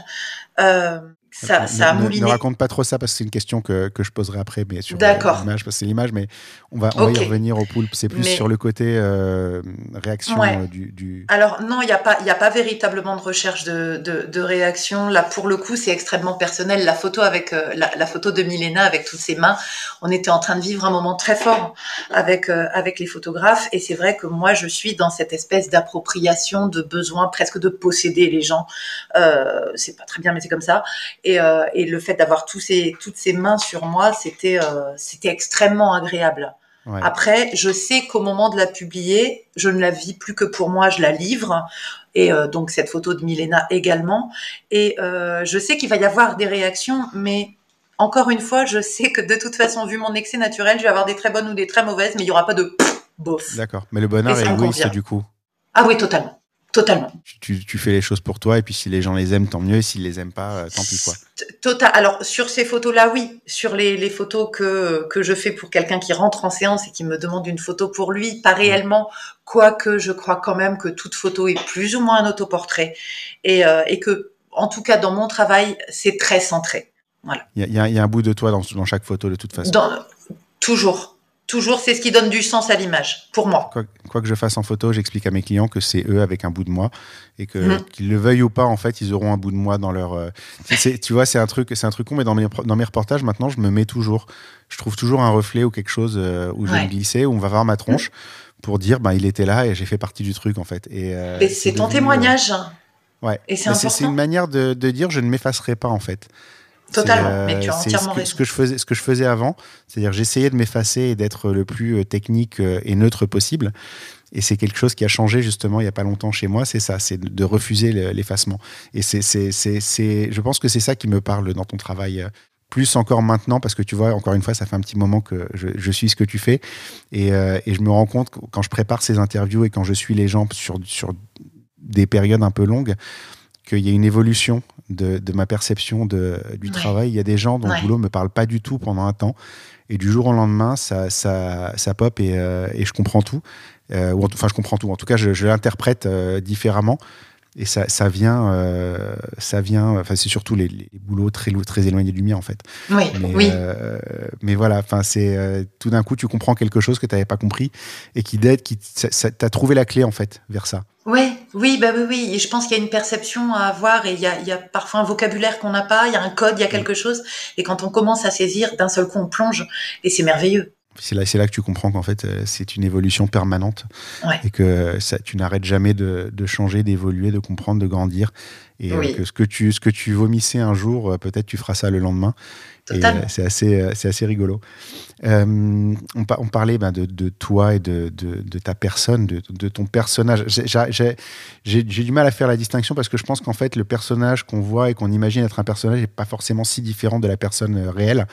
Euh, ça, ça a mouliné. Ne, raconte pas trop ça parce que c'est une question que, que je poserai après, mais sur l'image, parce que c'est l'image, mais on va, on va y revenir au poulpe. C'est plus sur le côté euh, réaction euh, du, du, Alors non, il n'y a, pas, a pas véritablement de recherche de, de, de, réaction. Là, pour le coup, c'est extrêmement personnel. La photo, avec, euh, la, la, photo de Milena avec toutes ses mains, on était en train de vivre un moment très fort avec, avec les photographes. Et c'est vrai que moi, je suis dans cette espèce d'appropriation, de besoin presque de posséder les gens. c'est pas très bien, mais c'est comme ça. Euh, et, le fait d'avoir tous ces, toutes ces mains sur moi, c'était euh, c'était extrêmement agréable. Après, je sais qu'au moment de la publier, je ne la vis plus que pour moi, je la livre. Et euh, donc cette photo de Milena également. Et je sais qu'il va y avoir des réactions, mais encore une fois, je sais que de toute façon, vu mon excès naturel, je vais avoir des très bonnes ou des très mauvaises, mais il n'y aura pas de bof. D'accord. Mais le bonheur est égoïste du coup. Ah oui, totalement. Totalement. Tu, tu, fais les choses pour toi et puis si les gens les aiment, tant mieux. Et s'ils les aiment pas, euh, tant pis quoi. Total. Alors sur ces photos-là, oui. Sur les, les, photos que, que je fais pour quelqu'un qui rentre en séance et qui me demande une photo pour lui, pas réellement. Quoique je crois quand même que toute photo est plus ou moins un autoportrait et, euh, et que, en tout cas dans mon travail, c'est très centré. Voilà. Il y a, y a, un bout de toi dans, dans chaque photo de toute façon. Dans, toujours. Toujours, c'est ce qui donne du sens à l'image, pour moi. Quoi, que je fasse en photo, j'explique à mes clients que c'est eux avec un bout de moi et que mhm. qu'ils le veuillent ou pas, en fait, ils auront un bout de moi dans leur. Euh, tu vois, c'est un truc, c'est un truc con, mais dans mes dans mes reportages maintenant, je me mets toujours, je trouve toujours un reflet ou quelque chose euh, où je vais me glisser, où on va voir ma tronche pour dire, bah, il était là et j'ai fait partie du truc en fait. Et, euh, c'est ton témoignage. ouais. Et c'est une manière de, de dire, je ne m'effacerai pas en fait. Totalement, mais tu as entièrement ce que, Ce que je faisais, ce que je faisais avant, c'est-à-dire j'essayais de m'effacer et d'être le plus euh, technique euh, et neutre possible. Et c'est quelque chose qui a changé justement il n'y a pas longtemps chez moi, c'est ça, c'est de refuser l'effacement. Et c'est, je pense que c'est ça qui me parle dans ton travail euh, plus encore maintenant parce que tu vois encore une fois ça fait un petit moment que je, je suis ce que tu fais. Et, et, je me rends compte quand je prépare ces interviews et quand je suis les gens sur, sur des périodes un peu longues qu'il y a une évolution de, de ma perception de, du travail. Il y a des gens dont le boulot me parle pas du tout pendant un temps. Et du jour au lendemain, ça, ça, ça pop et, euh, et je comprends tout. Euh, ou enfin, je comprends tout. En tout cas, je, je l'interprète euh, différemment. Et ça, ça vient, euh, ça vient. Enfin, c'est surtout les, les, boulots très très éloignés du mien en fait. Oui. Mais, oui. Euh, mais voilà. Enfin, c'est tout d'un coup, tu comprends quelque chose que tu n'avais pas compris et qui d'aide, qui t'as trouvé la clé en fait vers ça. Ouais, oui, bah oui, oui. Et je pense qu'il y a une perception à avoir et il y a, il y a parfois un vocabulaire qu'on n'a pas, il y a un code, il y a quelque chose. Et quand on commence à saisir, d'un seul coup, on plonge et c'est merveilleux. C'est là, c'est là que tu comprends qu'en fait, euh, c'est une évolution permanente ouais. et que ça, tu n'arrêtes jamais de, de changer, d'évoluer, de comprendre, de grandir. Et oui. euh, que ce que tu, ce que tu vomissais un jour, euh, peut-être tu feras ça le lendemain. C'est assez, euh, c'est assez rigolo. Euh, on, on, parlait ben, de, de, toi et de, de, de ta personne, de, ton personnage. J'ai du mal à faire la distinction parce que je pense qu'en fait, le personnage qu'on voit et qu'on imagine être un personnage n'est pas forcément si différent de la personne euh, réelle.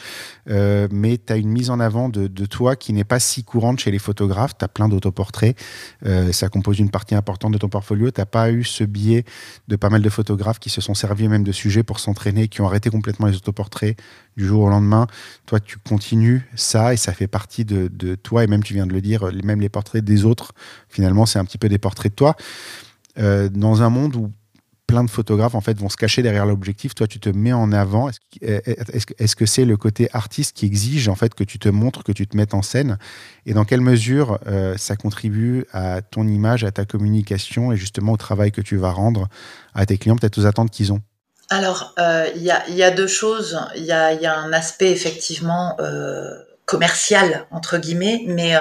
Euh, mais tu as une mise en avant de, toi qui n'est pas si courante chez les photographes. Tu as plein d'autoportraits. Euh, ça compose une partie importante de ton portfolio. Tu n'as pas eu ce biais de pas mal de photographes qui se sont servis même de sujets pour s'entraîner, qui ont arrêté complètement les autoportraits du jour au lendemain. Toi, tu continues ça et ça fait partie de, toi. Et même, tu viens de le dire, même les portraits des autres, finalement, c'est un petit peu des portraits de toi. Euh, dans un monde où plein de photographes en fait vont se cacher derrière l'objectif, toi tu te mets en avant. Est-ce que c'est -ce le côté artiste qui exige en fait que tu te montres, que tu te mettes en scène? Et dans quelle mesure euh, ça contribue à ton image, à ta communication et justement au travail que tu vas rendre à tes clients, peut-être aux attentes qu'ils ont? Alors, il euh, y, a, y, a, deux choses. Il y a, un aspect effectivement euh, commercial entre guillemets, mais euh,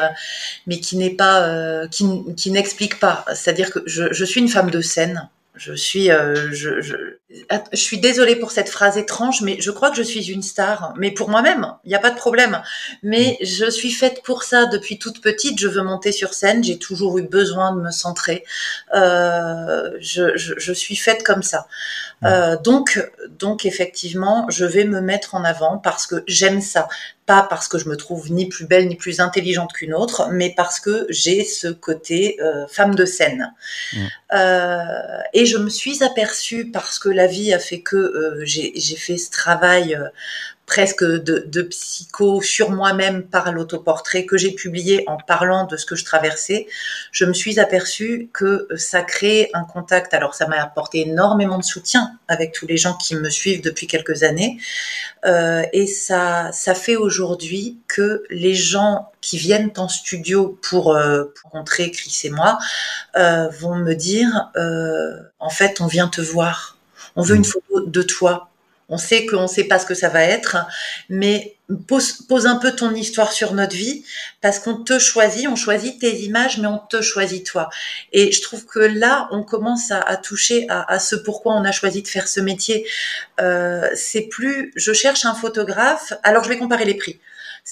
mais qui n'est pas, qui, qui n'explique pas. C'est-à-dire que je, suis une femme de scène. Je suis, euh, je, je, je, suis désolée pour cette phrase étrange, mais je crois que je suis une star. Mais pour moi-même, il n'y a pas de problème. Mais je suis faite pour ça depuis toute petite. Je veux monter sur scène. J'ai toujours eu besoin de me centrer. Euh, je, je, je, suis faite comme ça. Euh, donc, donc effectivement, je vais me mettre en avant parce que j'aime ça pas parce que je me trouve ni plus belle ni plus intelligente qu'une autre, mais parce que j'ai ce côté euh, femme de scène. Mmh. Euh, et je me suis aperçue parce que la la vie a fait que j'ai fait ce travail presque de, psycho sur moi-même par l'autoportrait que j'ai publié en parlant de ce que je traversais, je me suis aperçue que ça crée un contact. Alors ça m'a apporté énormément de soutien avec tous les gens qui me suivent depuis quelques années. Euh, et ça, ça fait aujourd'hui que les gens qui viennent en studio pour, euh, rencontrer Chris et moi euh, vont me dire, en fait, on vient te voir. On veut une photo de toi on sait qu'on ne sait pas ce que ça va être, mais pose, un peu ton histoire sur notre vie parce qu'on te choisit, on choisit tes images, mais on te choisit toi. Et je trouve que là, on commence à, toucher à, ce pourquoi on a choisi de faire ce métier. Euh, c'est plus, je cherche un photographe, alors je vais comparer les prix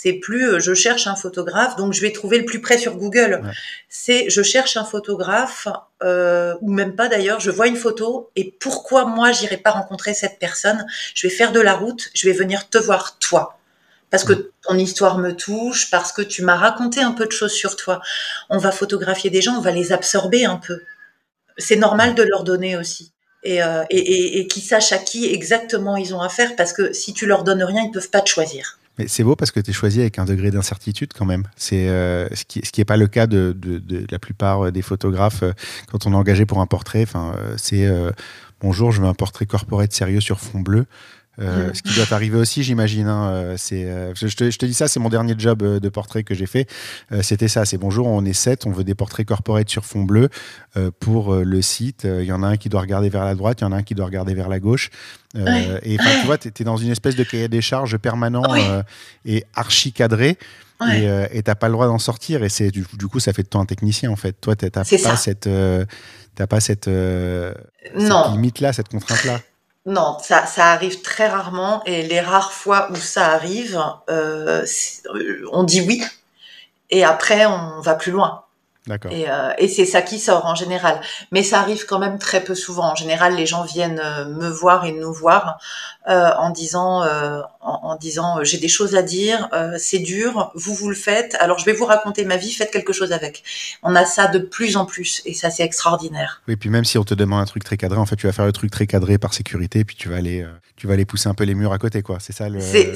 c'est plus euh, je cherche un photographe, donc je vais trouver le plus près sur Google. C'est je cherche un photographe, euh, ou même pas d'ailleurs, je vois une photo et pourquoi moi j'irai pas rencontrer cette personne? Je vais faire de la route, je vais venir te voir toi. Parce que ton histoire me touche, parce que tu m'as raconté un peu de choses sur toi. On va photographier des gens, on va les absorber un peu. C'est normal de leur donner aussi. Et, euh, et, et, et qu'ils sachent à qui exactement ils ont affaire, parce que si tu leur donnes rien, ils peuvent pas te choisir. Mais c'est beau parce que tu es choisi avec un degré d'incertitude quand même. Euh, ce qui n'est pas le cas de, la plupart des photographes euh, quand on est engagé pour un portrait. Euh, c'est bonjour, je veux un portrait corporate sérieux sur fond bleu. Euh, ce qui doit arriver aussi, j'imagine. Hein, euh, c'est, euh, je, te, je, te, dis ça, c'est mon dernier job de portrait que j'ai fait. c'était ça. C'est bonjour, on est sept, on veut des portraits corporate sur fond bleu pour le site. Il y en a un qui doit regarder vers la droite, il y en a un qui doit regarder vers la gauche. Et tu vois, tu es, dans une espèce de cahier des charges permanent et archi cadré. Et t'as pas le droit d'en sortir. Et c'est du, du, coup, ça fait de toi un technicien en fait. Toi, t'as pas, cette, t'as pas cette, cette limite là, cette contrainte là. Non, ça, ça arrive très rarement et les rares fois où ça arrive, euh, on dit oui et après on va plus loin. Et, euh, et c'est ça qui sort en général. Mais ça arrive quand même très peu souvent. En général, les gens viennent euh, me voir et nous voir euh, en disant, euh, en, disant, j'ai des choses à dire, c'est dur, vous vous le faites. Alors je vais vous raconter ma vie, faites quelque chose avec. On a ça de plus en plus et ça c'est extraordinaire. Oui, puis même si on te demande un truc très cadré, en fait, tu vas faire le truc très cadré par sécurité, puis tu vas aller, tu vas aller pousser un peu les murs à côté, quoi. C'est ça le. C'est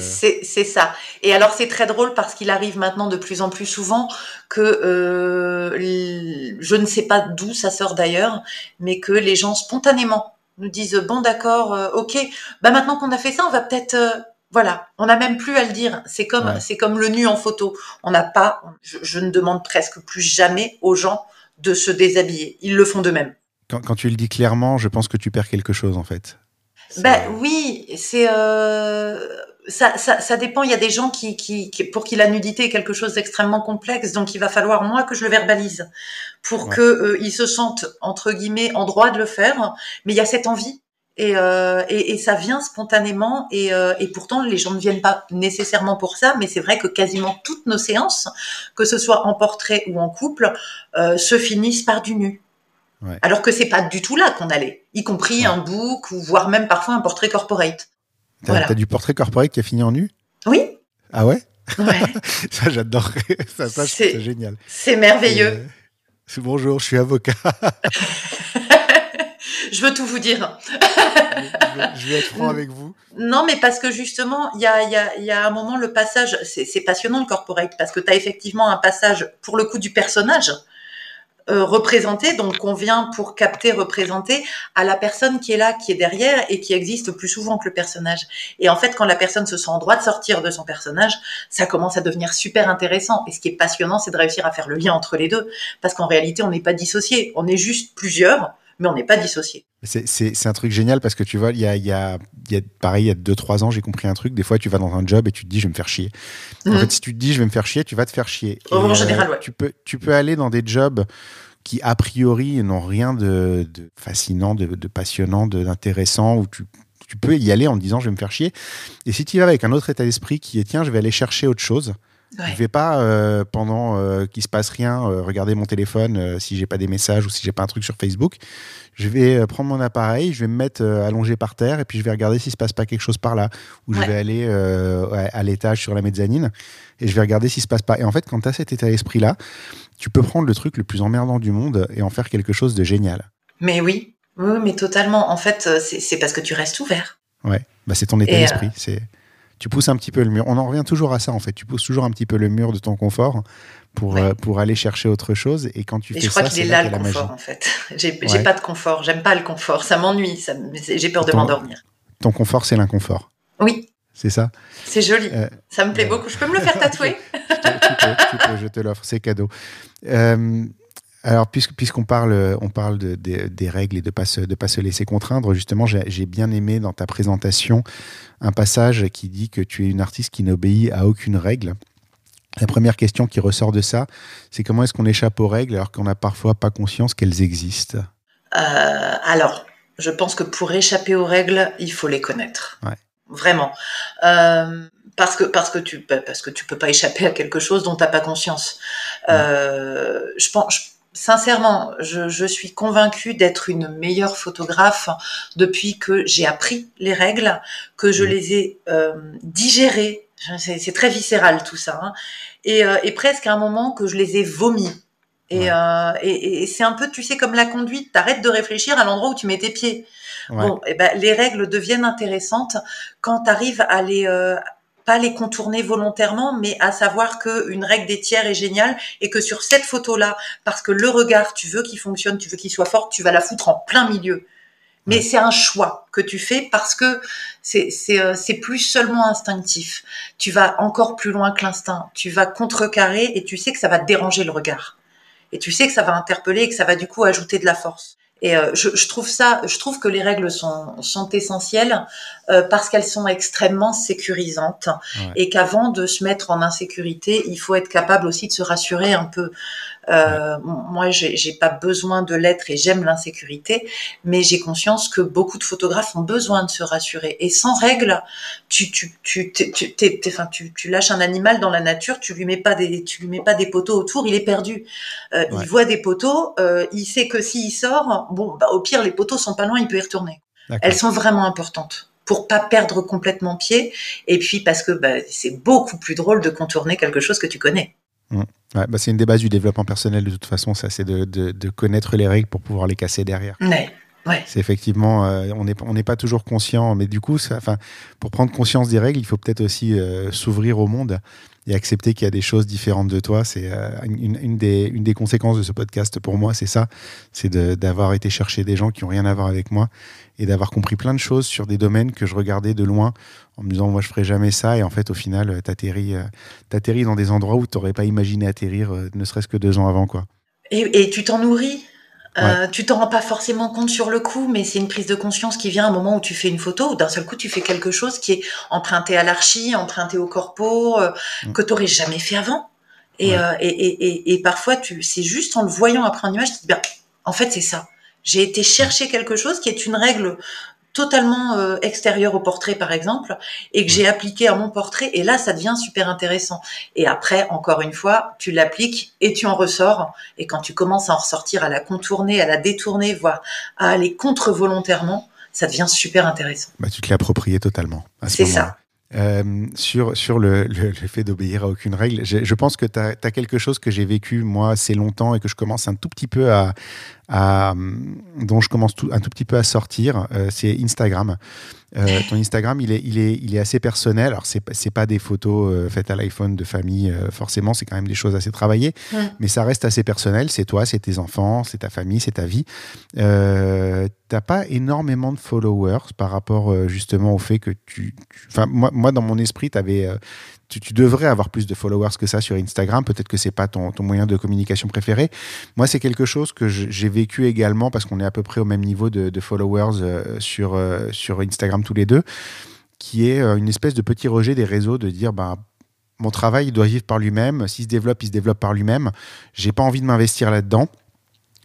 ça. Et alors c'est très drôle parce qu'il arrive maintenant de plus en plus souvent que je ne sais pas d'où ça sort d'ailleurs, mais que les gens spontanément nous disent bon d'accord, euh, ok, bah maintenant qu'on a fait ça, on va peut-être euh, voilà, on n'a même plus à le dire. C'est comme c'est comme le nu en photo. On n'a pas, je, ne demande presque plus jamais aux gens de se déshabiller. Ils le font d'eux-mêmes. Quand, tu le dis clairement, je pense que tu perds quelque chose en fait. Ben oui, c'est euh, ça, ça, ça, dépend. Il y a des gens qui, qui, pour qui la nudité est quelque chose d'extrêmement complexe, donc il va falloir moi que je le verbalise pour que euh, ils se sentent entre guillemets en droit de le faire. Mais il y a cette envie et, euh, et, et, ça vient spontanément et, euh, et, pourtant les gens ne viennent pas nécessairement pour ça. Mais c'est vrai que quasiment toutes nos séances, que ce soit en portrait ou en couple, euh, se finissent par du nu. Ouais. Alors que c'est pas du tout là qu'on allait, y compris un book ou voire même parfois un portrait corporate. T'as du portrait corporate qui a fini en nu? Oui. Ah ouais? Ouais. ça, j'adorerais. Ça, ça c'est génial. C'est merveilleux. Euh, bonjour, je suis avocat. je veux tout vous dire. je, vais, être franc avec vous. Non, mais parce que justement, il y a, y, a, y a, un moment, le passage, c'est passionnant le corporate, parce que tu as effectivement un passage, pour le coup, du personnage euh, représenter, donc qu'on vient pour capter, représenter à la personne qui est là, qui est derrière et qui existe plus souvent que le personnage. Et en fait, quand la personne se sent en droit de sortir de son personnage, ça commence à devenir super intéressant. Et ce qui est passionnant, c'est de réussir à faire le lien entre les deux, parce qu'en réalité, on n'est pas dissociés, on est juste plusieurs mais on n'est pas dissociés. C'est un truc génial parce que tu vois, il y a, y, a, y a, pareil, il y a 2-3 ans, j'ai compris un truc. Des fois, tu vas dans un job et tu te dis, je vais me faire chier. En mhm. fait, si tu te dis, je vais me faire chier, tu vas te faire chier. en euh, général, ouais. Tu peux, tu peux aller dans des jobs qui, a priori, n'ont rien de, de fascinant, de, de passionnant, d'intéressant, où tu, tu peux y aller en te disant, je vais me faire chier. Et si tu y vas avec un autre état d'esprit qui est, tiens, je vais aller chercher autre chose je Je vais pas euh, pendant euh, qu'il se passe rien euh, regarder mon téléphone si j'ai pas des messages ou si j'ai pas un truc sur Facebook. Je vais prendre mon appareil, je vais me mettre allongé par terre et puis je vais regarder s'il se passe pas quelque chose par là. Ou je vais aller à l'étage sur la mezzanine et je vais regarder s'il se passe pas. Et en fait, quand tu as cet état d'esprit là, tu peux prendre le truc le plus emmerdant du monde et en faire quelque chose de génial. Mais oui, Oui, mais totalement. En fait, c'est parce que tu restes ouvert. Ouais, bah, c'est ton état d'esprit. C'est tu pousses un petit peu le mur. On en revient toujours à ça en fait. Tu pousses toujours un petit peu le mur de ton confort pour, euh, pour aller chercher autre chose. Et quand tu fais je crois qu'il est là, le confort en fait. J'ai pas de confort. J'aime pas le confort. Ça m'ennuie. J'ai peur de m'endormir. Ton confort, c'est l'inconfort. Oui. C'est ça C'est joli. Euh, ça me plaît beaucoup. Je peux me le faire tatouer tu, peux, je te l'offre. C'est cadeau. Euh, alors, puisqu'on parle, on parle de, des règles et de ne pas, se, de pas se laisser contraindre, justement, j'ai bien aimé dans ta présentation un passage qui dit que tu es une artiste qui n'obéit à aucune règle. La première question qui ressort de ça, c'est comment est-ce qu'on échappe aux règles alors qu'on n'a parfois pas conscience qu'elles existent? Euh, Alors, je pense que pour échapper aux règles, il faut les connaître. Vraiment. Euh, parce que parce que tu parce que tu peux pas échapper à quelque chose dont tu n'as pas conscience. Euh, je pense sincèrement, je, suis convaincue d'être une meilleure photographe depuis que j'ai appris les règles, que je mmh. les ai euh, digérées. C'est très viscéral tout ça. Hein. Euh, et, presque à un moment que je les ai vomis. Euh, et, c'est un peu, tu sais, comme la conduite, t'arrêtes de réfléchir à l'endroit où tu mets tes pieds. Bon, et ben, les règles deviennent intéressantes quand tu arrives à les, pas les contourner volontairement, mais à savoir qu'une règle des tiers est géniale et que sur cette photo-là, parce que le regard, tu veux qu'il fonctionne, tu veux qu'il soit fort, tu vas la foutre en plein milieu. Mais c'est un choix que tu fais parce que c'est euh, c'est plus seulement instinctif. Tu vas encore plus loin que l'instinct. Tu vas contrecarrer et tu sais que ça va déranger le regard. Et tu sais que ça va interpeller et que ça va du coup ajouter de la force. Et euh, je, je, trouve ça, je trouve que les règles sont, sont essentielles euh, parce qu'elles sont extrêmement sécurisantes et qu'avant de se mettre en insécurité, il faut être capable aussi de se rassurer un peu. Euh, Moi, j'ai pas besoin de l'être et j'aime l'insécurité, mais j'ai conscience que beaucoup de photographes ont besoin de se rassurer. Et sans règles, tu tu tu tu, enfin, tu, tu lâches un animal dans la nature, tu lui mets pas des tu lui mets pas des poteaux autour, il est perdu. Euh, Il voit des poteaux, euh, il sait que s'il sort, bon, bah, au pire les poteaux sont pas loin, il peut y retourner. Elles sont vraiment importantes pour pas perdre complètement pied, et puis parce que bah, c'est beaucoup plus drôle de contourner quelque chose que tu connais. Mmh. Ouais, bah c'est une des bases du développement personnel de toute façon, ça, c'est de, de, de, connaître les règles pour pouvoir les casser derrière. Ouais. Ouais. C'est effectivement, euh, on n'est on n'est pas toujours conscient, mais du coup, ça, pour prendre conscience des règles, il faut peut-être aussi euh, s'ouvrir au monde et accepter qu'il y a des choses différentes de toi. C'est euh, une, une, des, une des conséquences de ce podcast pour moi, c'est ça, c'est d'avoir été chercher des gens qui ont rien à voir avec moi et d'avoir compris plein de choses sur des domaines que je regardais de loin en me disant moi je ferai jamais ça et en fait au final t'atterris atterris dans des endroits où tu n'aurais pas imaginé atterrir ne serait-ce que deux ans avant quoi. Et, et tu t'en nourris euh, tu t'en rends pas forcément compte sur le coup, mais c'est une prise de conscience qui vient à un moment où tu fais une photo, où d'un seul coup tu fais quelque chose qui est emprunté à l'archi, emprunté au corpo, euh, mm. que tu n'aurais jamais fait avant. Et, euh, et, et, et, parfois, tu, c'est juste en le voyant après en image, tu te dis, ben, en fait, c'est ça. J'ai été chercher quelque chose qui est une règle totalement euh, extérieur au portrait par exemple et que j'ai appliqué à mon portrait et là ça devient super intéressant. Et après encore une fois tu l'appliques et tu en ressors. Et quand tu commences à en ressortir à la contourner à la détourner voire à aller contre volontairement ça devient super intéressant. Bah, tu te l'as approprié totalement c'est ça. euh, sur, sur le, le, fait d'obéir à aucune règle, je, pense que tu as, as, quelque chose que j'ai vécu moi assez longtemps et que je commence un tout petit peu à, à, dont je commence tout, un tout petit peu à sortir, euh, c'est Instagram. Euh, ton Instagram, il est, il, est, il est assez personnel. Alors, c'est n'est pas des photos euh, faites à l'iPhone de famille, euh, forcément, c'est quand même des choses assez travaillées, mais ça reste assez personnel. C'est toi, c'est tes enfants, c'est ta famille, c'est ta vie. Euh, T'as pas énormément de followers par rapport justement au fait que tu. Enfin, moi, moi, dans mon esprit, tu avais tu, devrais avoir plus de followers que ça sur Instagram. Peut-être que c'est pas ton, moyen de communication préféré. Moi, c'est quelque chose que j'ai vécu également parce qu'on est à peu près au même niveau de, followers euh, sur, euh, sur Instagram tous les deux, qui est euh, une espèce de petit rejet des réseaux de dire, bah, mon travail il doit vivre par lui-même. S'il se développe, il se développe par lui-même. J'ai pas envie de m'investir là-dedans.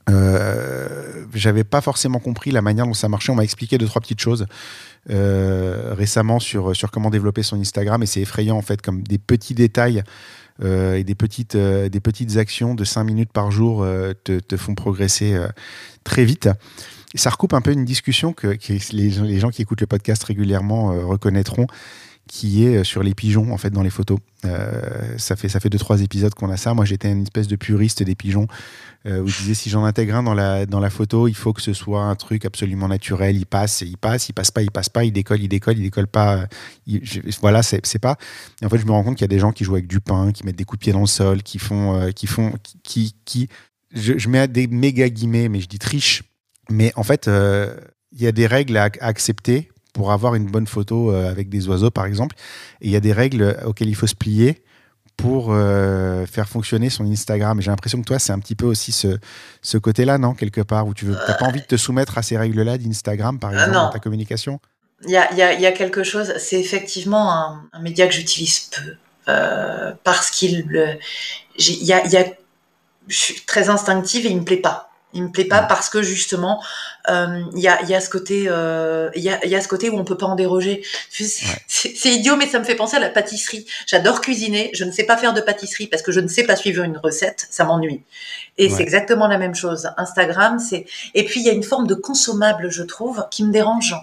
Euh, j'avais pas forcément compris la manière dont ça marchait. On m'a expliqué deux trois petites choses récemment sur sur comment développer son Instagram et c'est effrayant en fait comme des petits détails euh, et des petites des petites actions de 5 minutes par jour te, font progresser très vite. ça recoupe un peu une discussion que, les, gens qui écoutent le podcast régulièrement reconnaîtront qui est sur les pigeons en fait dans les photos. ça fait ça fait deux trois épisodes qu'on a ça. Moi j'étais une espèce de puriste des pigeons euh, où je disais si j'en intègre un dans la, dans la photo, il faut que ce soit un truc absolument naturel. Il passe, il passe, il passe pas, il passe pas, il décolle, il décolle, il décolle pas. voilà, c'est pas. En fait, je me rends compte qu'il y a des gens qui jouent avec du pain, qui mettent des coups de pied dans le sol, qui font, euh, qui font, qui, qui, je, je, mets des méga guillemets, mais je dis triche. Mais en fait, euh, il y a des règles à accepter pour avoir une bonne photo euh, avec des oiseaux, par exemple. Et il y a des règles auxquelles il faut se plier pour euh, faire fonctionner son Instagram. J'ai l'impression que toi, c'est un petit peu aussi ce, ce côté-là, non Quelque part, où tu n'as pas envie de te soumettre à ces règles-là d'Instagram, par exemple, dans ta communication? Il y a, y, a, y a, quelque chose, c'est effectivement un, un, média que j'utilise peu, euh, parce qu'il... y a, y a, je suis très instinctive et il me plaît pas. Il me plaît pas parce que justement, euh, il y, a, y a ce côté, euh, il y, a, y a ce côté où on peut pas en déroger. C'est idiot, mais ça me fait penser à la pâtisserie. J'adore cuisiner, je ne sais pas faire de pâtisserie parce que je ne sais pas suivre une recette, ça m'ennuie. Et ouais. c'est exactement la même chose. Instagram, c'est et puis il y a une forme de consommable, je trouve, qui me dérange.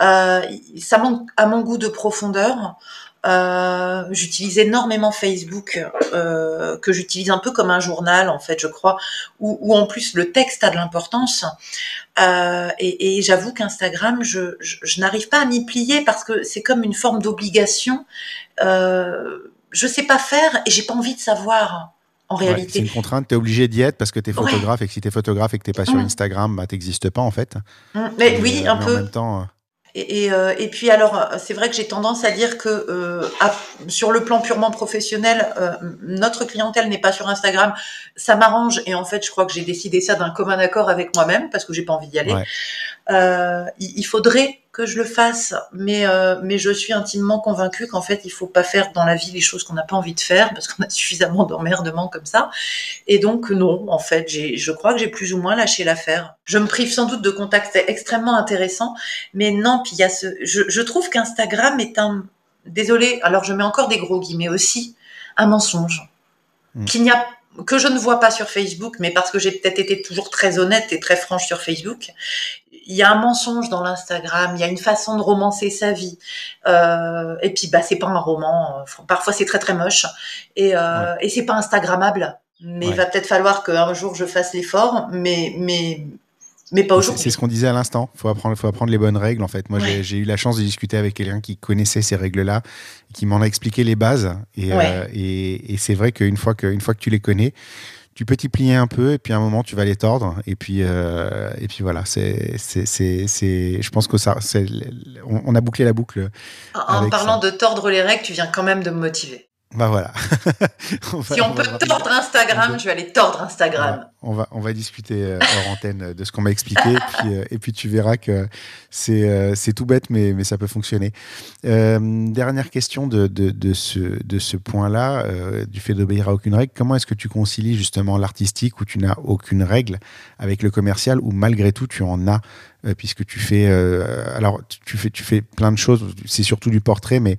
Euh, ça manque à mon goût de profondeur. Euh, j'utilise énormément Facebook, euh, que j'utilise un peu comme un journal en fait, je crois, où, où en plus le texte a de l'importance. Euh, et, et j'avoue qu'Instagram, je, je, je n'arrive pas à m'y plier parce que c'est comme une forme d'obligation. Euh, je sais pas faire et j'ai pas envie de savoir. En ouais, réalité. C'est une contrainte, tu es obligé d'y être parce que tu es photographe ouais. et que si tu es photographe et que tu pas mmh. sur Instagram, bah, tu n'existes pas en fait. Mmh. Mais et, oui, un mais peu. En même temps, et, et, euh, et, puis alors, c'est vrai que j'ai tendance à dire que euh, à, sur le plan purement professionnel, euh, notre clientèle n'est pas sur Instagram. Ça m'arrange et en fait, je crois que j'ai décidé ça d'un commun accord avec moi-même parce que j'ai pas envie d'y aller. Ouais. Euh, il faudrait que je le fasse, mais euh, mais je suis intimement convaincue qu'en fait, il faut pas faire dans la vie les choses qu'on n'a pas envie de faire parce qu'on a suffisamment d'emmerdements comme ça. Et donc non, en fait, j'ai, je crois que j'ai plus ou moins lâché l'affaire. Je me prive sans doute de contacts extrêmement intéressants, mais non, puis il y a ce, je, je trouve qu'Instagram est un, désolé, alors je mets encore des gros guillemets aussi, un mensonge. Mmh. Qu'il n'y a que je ne vois pas sur Facebook, mais parce que j'ai peut-être été toujours très honnête et très franche sur Facebook. Il y a un mensonge dans l'Instagram, il y a une façon de romancer sa vie. Euh, et puis, bah, c'est pas un roman. Parfois, c'est très très moche. Et, euh, ouais. et c'est pas Instagrammable. Mais ouais. il va peut-être falloir qu'un jour je fasse l'effort. Mais, mais, mais pas aujourd'hui. C'est ce qu'on disait à l'instant. Il faut apprendre, faut apprendre les bonnes règles. En fait, moi, ouais. j'ai eu la chance de discuter avec quelqu'un qui connaissait ces règles-là, qui m'en a expliqué les bases. Et, ouais. euh, et, et c'est vrai qu'une fois que, une fois que tu les connais, tu peux t'y plier un peu et puis à un moment tu vas les tordre et puis euh, et puis voilà c'est je pense que ça on, on, a bouclé la boucle en parlant ça. de tordre les règles tu viens quand même de me motiver bah voilà. on va, si on, on peut tordre Instagram, je vais aller tordre Instagram. On va, on va discuter euh, hors antenne de ce qu'on m'a expliqué, et, puis, euh, tu verras que c'est, euh, tout bête, mais, mais ça peut fonctionner. Euh, dernière question de, de, ce, de ce point-là, euh, du fait d'obéir à aucune règle. Comment est-ce que tu concilies justement l'artistique où tu n'as aucune règle avec le commercial où malgré tout tu en as euh, puisque tu fais euh, alors tu fais tu fais plein de choses c'est surtout du portrait mais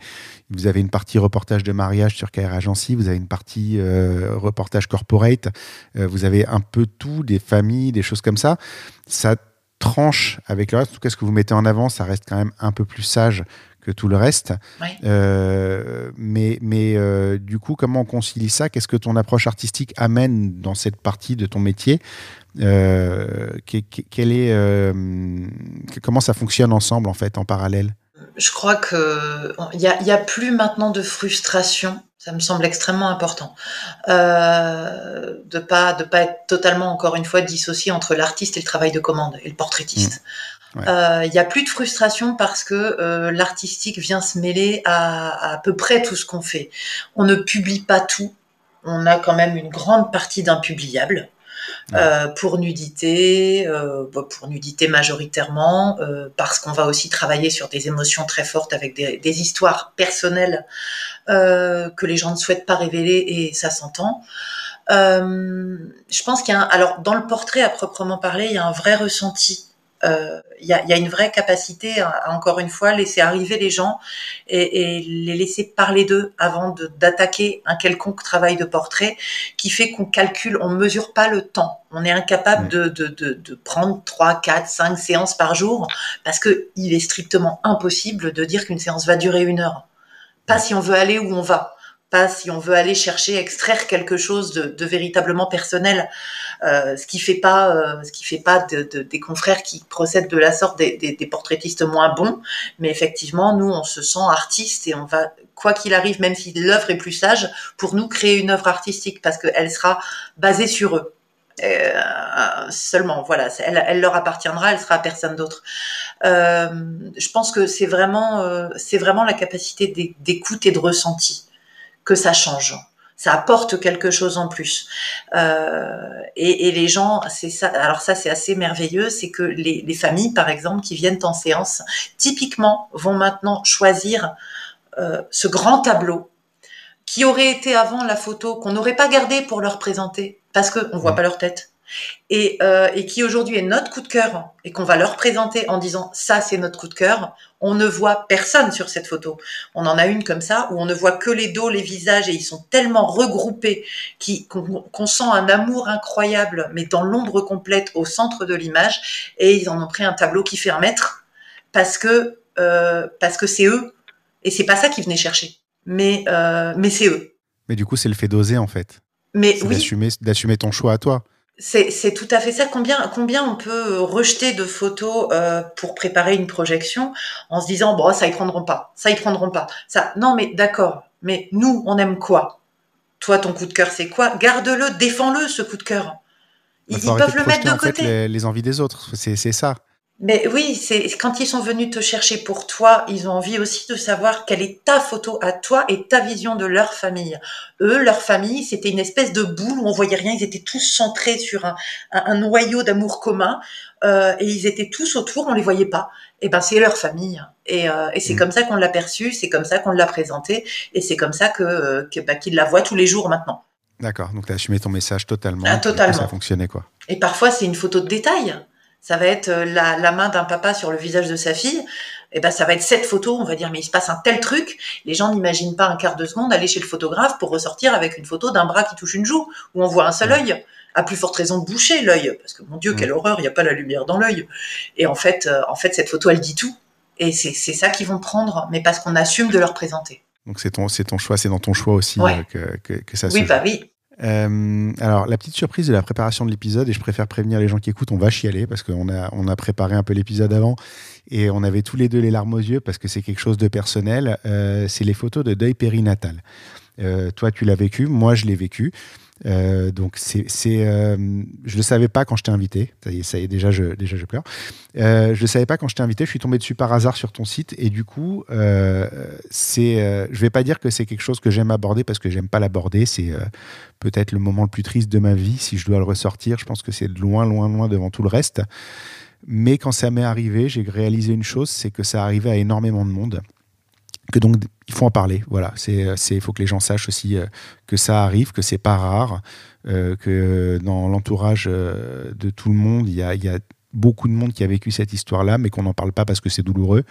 vous avez une partie reportage de mariage sur KR Agency vous avez une partie euh, reportage corporate euh, vous avez un peu tout des familles des choses comme ça ça tranche avec le reste. En tout cas ce que vous mettez en avant ça reste quand même un peu plus sage que tout le reste. Euh, mais mais euh, du coup, comment on concilie ça? Qu'est-ce que ton approche artistique amène dans cette partie de ton métier? Euh, quel est, euh, Comment ça fonctionne ensemble, en fait, en parallèle? Je crois qu'il n'y a, y a plus maintenant de frustration. Ça me semble extrêmement important euh, de pas de pas être totalement encore une fois dissocié entre l'artiste et le travail de commande et le portraitiste. Mmh. Il ouais. euh, y a plus de frustration parce que euh, l'artistique vient se mêler à, à, peu près tout ce qu'on fait. On ne publie pas tout. On a quand même une grande partie d'impubliables. Euh, pour nudité, euh, pour nudité majoritairement, euh, parce qu'on va aussi travailler sur des émotions très fortes avec des, des histoires personnelles que les gens ne souhaitent pas révéler et ça s'entend. je pense qu'il y a un, alors dans le portrait à proprement parler, il y a un vrai ressenti il euh, y, a, y, a, une vraie capacité à, à, encore une fois laisser arriver les gens et, et les laisser parler d'eux avant d'attaquer un quelconque travail de portrait qui fait qu'on calcule, on mesure pas le temps. On est incapable de, de, de, de, prendre 3, 4, 5 séances par jour parce que il est strictement impossible de dire qu'une séance va durer une heure. pas si on veut aller où on va pas si on veut aller chercher extraire quelque chose de, véritablement personnel, euh, ce qui fait pas, euh, ce qui fait pas de, des confrères qui procèdent de la sorte des, des, portraitistes moins bons, mais effectivement nous on se sent artiste et on va quoi qu'il arrive, même si l'œuvre est plus sage, pour nous créer une œuvre artistique parce qu'elle sera basée sur eux. Euh, seulement, voilà, elle, elle, leur appartiendra, elle sera à personne d'autre. Euh, je pense que c'est vraiment, euh, c'est vraiment la capacité d'écoute et de ressenti que ça change. Ça apporte quelque chose en plus. Euh, et, et, les gens, c'est ça. Alors ça, c'est assez merveilleux, c'est que les, les, familles, par exemple, qui viennent en séance, typiquement, vont maintenant choisir euh, ce grand tableau qui aurait été avant la photo qu'on n'aurait pas gardé pour leur présenter parce qu'on ne voit pas leur tête. Et, euh, et qui aujourd'hui est notre coup de cœur et qu'on va leur présenter en disant ça c'est notre coup de cœur, on ne voit personne sur cette photo. On en a une comme ça où on ne voit que les dos, les visages et ils sont tellement regroupés qu'on sent un amour incroyable mais dans l'ombre complète au centre de l'image et ils en ont pris un tableau qui fait un mètre parce que euh, parce que c'est eux et c'est pas ça qu'ils venaient chercher. Mais euh, mais c'est eux. Mais du coup c'est le fait d'oser en fait. Mais oui. D'assumer ton choix à toi. C'est tout à fait ça. Combien, combien on peut rejeter de photos euh, pour préparer une projection en se disant bon ça ils prendront pas, ça ils prendront pas. Ça non mais d'accord. Mais nous on aime quoi? Toi ton coup de cœur c'est quoi? Garde-le, défends-le ce coup de cœur. Ils, peuvent le mettre de côté. les, envies des autres, c'est ça. Mais oui, c'est quand ils sont venus te chercher pour toi, ils ont envie aussi de savoir quelle est ta photo à toi et ta vision de leur famille. Eux, leur famille, c'était une espèce de boule où on voyait rien. Ils étaient tous centrés sur un, un, noyau d'amour commun euh, et ils étaient tous autour. On les voyait pas. Et eh ben c'est leur famille et, euh, et c'est mmh. comme ça qu'on l'a perçu, c'est comme ça qu'on l'a présenté et c'est comme ça que, bah, qu'ils la voient tous les jours maintenant. D'accord, donc tu as assumé ton message totalement. Ah, totalement. ça fonctionnait quoi. Et parfois c'est une photo de détail. Ça va être euh, la, main d'un papa sur le visage de sa fille. Et eh ben ça va être cette photo. On va dire mais il se passe un tel truc. Les gens n'imaginent pas un quart de seconde aller chez le photographe pour ressortir avec une photo d'un bras qui touche une joue où on voit un seul œil. À plus forte raison de boucher l'œil parce que mon Dieu quelle horreur, il n'y a pas la lumière dans l'œil. Et en fait, euh, en fait cette photo elle dit tout. Et c'est ça qu'ils vont prendre, mais parce qu'on assume de leur présenter. Donc c'est ton, ton choix, c'est dans ton choix aussi euh, que, que, ça se Oui, bah oui. Euh, alors, la petite surprise de la préparation de l'épisode, et je préfère prévenir les gens qui écoutent, on va chialer parce qu'on a, on a préparé un peu l'épisode avant et on avait tous les deux les larmes aux yeux parce que c'est quelque chose de personnel. Euh, c'est les photos de deuil périnatal. Euh, toi, tu l'as vécu, moi, je l'ai vécu. Euh, donc c'est, euh, je le savais pas quand je t'ai invité. Ça y est, déjà je déjà je pleure. Euh, je le savais pas quand je t'ai invité. Je suis tombé dessus par hasard sur ton site et du coup euh, c'est, je vais pas dire que c'est quelque chose que j'aime aborder parce que j'aime pas l'aborder. C'est peut-être le moment le plus triste de ma vie si je dois le ressortir. Je pense que c'est loin loin loin devant tout le reste. Mais quand ça m'est arrivé, j'ai réalisé une chose, c'est que ça arrivait à énormément de monde que donc il faut en parler. Voilà, c'est il faut que les gens sachent aussi euh, que ça arrive, que c'est pas rare, euh, que dans l'entourage euh, de tout le monde, il y a, y a, beaucoup de monde qui a vécu cette histoire-là, mais qu'on n'en parle pas parce que c'est douloureux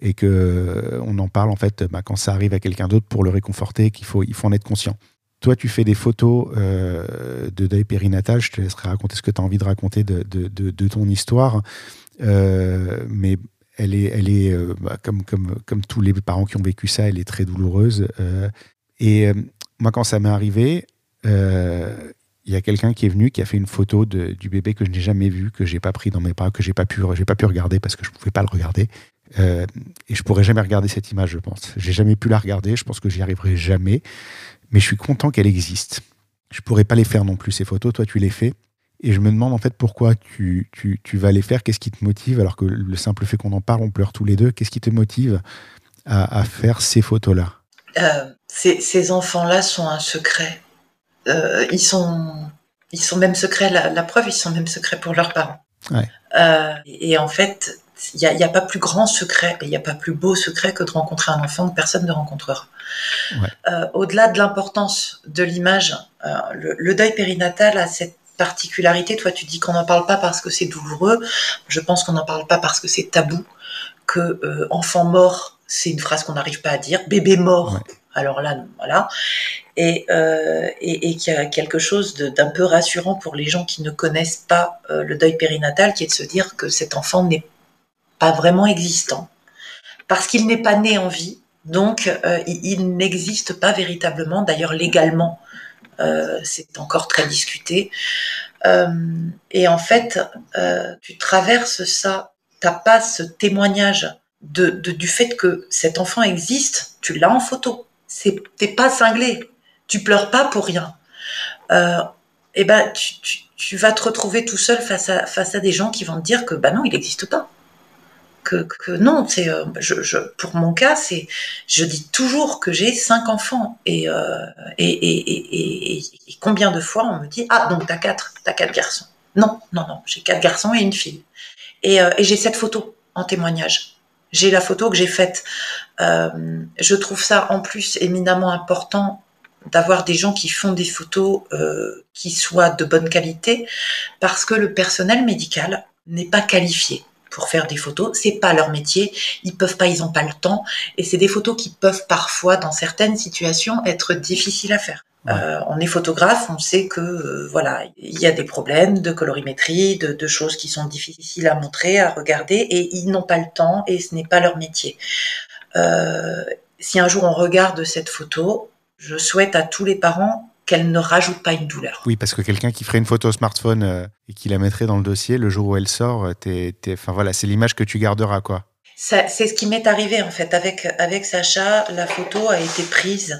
et que on en parle en fait bah, quand ça arrive à quelqu'un d'autre pour le réconforter, qu'il faut il faut en être conscient. Toi, tu fais des photos de deuil périnatal. Je te laisserai raconter ce que tu as envie de raconter de, de ton histoire. mais elle est, elle est euh, bah, comme, comme, comme tous les parents qui ont vécu ça, elle est très douloureuse. Euh, et euh, moi, quand ça m'est arrivé, il y a quelqu'un qui est venu, qui a fait une photo du bébé que je n'ai jamais vu, que j'ai pas pris dans mes bras, que j'ai pas pas pu regarder parce que je pouvais pas le regarder. et je pourrais jamais regarder cette image, je pense. J'ai jamais pu la regarder. Je pense que j'y arriverai jamais. Mais je suis content qu'elle existe. Je pourrais pas les faire non plus ces photos. Toi, tu les fais? Et je me demande en fait pourquoi tu, tu, tu vas les faire, qu'est-ce qui te motive, alors que le simple fait qu'on en parle, on pleure tous les deux, qu'est-ce qui te motive à, à faire ces photos-là? Euh, ces, ces enfants-là sont un secret. Euh, ils, sont, ils sont même secrets, la, la, preuve, ils sont même secrets pour leurs parents. Ouais. Euh, et en fait, il n'y a, a, pas plus grand secret et il n'y a pas plus beau secret que de rencontrer un enfant que personne ne rencontrera. Ouais. Euh, Au-delà de l'importance de l'image, euh, le, le, deuil périnatal a cette particularité. Toi, tu dis qu'on n'en parle pas parce que c'est douloureux. Je pense qu'on n'en parle pas parce que c'est tabou. Que euh, enfant mort, c'est une phrase qu'on n'arrive pas à dire. Bébé mort. Ouais. Alors là, voilà. Et, euh, et, et qu'il y a quelque chose d'un peu rassurant pour les gens qui ne connaissent pas euh, le deuil périnatal, qui est de se dire que cet enfant n'est pas vraiment existant. Parce qu'il n'est pas né en vie, Donc, il, n'existe pas véritablement, d'ailleurs légalement, c'est encore très discuté. Euh, et en fait, tu traverses ça, t'as pas ce témoignage de, du fait que cet enfant existe, tu l'as en photo. T'es pas cinglé, tu pleures pas pour rien. et ben, tu, tu, vas te retrouver tout seul face à, face à des gens qui vont te dire que bah non, il n'existe pas que, non, c'est euh, pour mon cas, c'est je dis toujours que j'ai cinq enfants et, euh, et, combien de fois on me dit ah donc t'as quatre, t'as quatre garçons. Non, non, non, j'ai quatre garçons et une fille. Et, euh, j'ai cette photo en témoignage. J'ai la photo que j'ai faite. je trouve ça en plus éminemment important d'avoir des gens qui font des photos qui soient de bonne qualité parce que le personnel médical n'est pas qualifié pour faire des photos. C'est pas leur métier. Ils peuvent pas, ils ont pas le temps. Et c'est des photos qui peuvent parfois, dans certaines situations, être difficiles à faire. Euh, on est photographe, on sait que euh, voilà, il y a des problèmes de colorimétrie, de, choses qui sont difficiles à montrer, à regarder, et ils n'ont pas le temps et ce n'est pas leur métier. Euh, si un jour on regarde cette photo, je souhaite à tous les parents qu'elle ne rajoute pas une douleur. Oui, parce que quelqu'un qui ferait une photo au smartphone euh, et qui la mettrait dans le dossier, le jour où elle sort, euh, enfin voilà, c'est l'image que tu garderas, quoi. C'est ce qui m'est arrivé en fait avec avec Sacha. La photo a été prise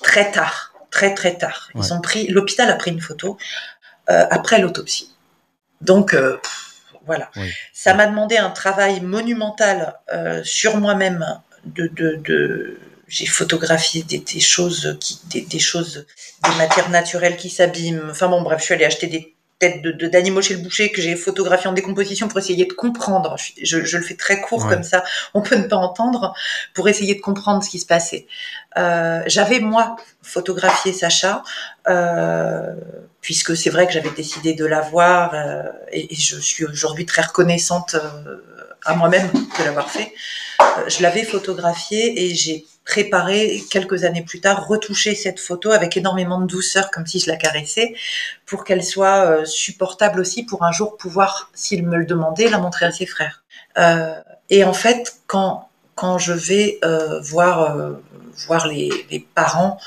très tard, très très tard. Ils ont pris, l'hôpital a pris une photo euh, après l'autopsie. Donc voilà, ça m'a demandé un travail monumental sur moi-même de, de, de j'ai photographié des, des, choses qui des, des, choses des matières naturelles qui s'abîment. Enfin bon bref je suis allée acheter des têtes de d'animaux chez le boucher que j'ai photographiées en décomposition pour essayer de comprendre. Je, je le fais très court comme ça. On peut ne pas entendre pour essayer de comprendre ce qui se passait. Euh, j'avais moi photographié Sacha euh, puisque c'est vrai que j'avais décidé de l'avoir euh, et, et, je suis aujourd'hui très reconnaissante euh, à moi-même de l'avoir fait je l'avais photographié et j'ai préparé quelques années plus tard, retoucher cette photo avec énormément de douceur, comme si je la caressais, pour qu'elle soit euh, supportable aussi pour un jour pouvoir, s'il me le demandait, la montrer à ses frères. Euh, et en fait, quand quand je vais euh, voir voir les, les, parents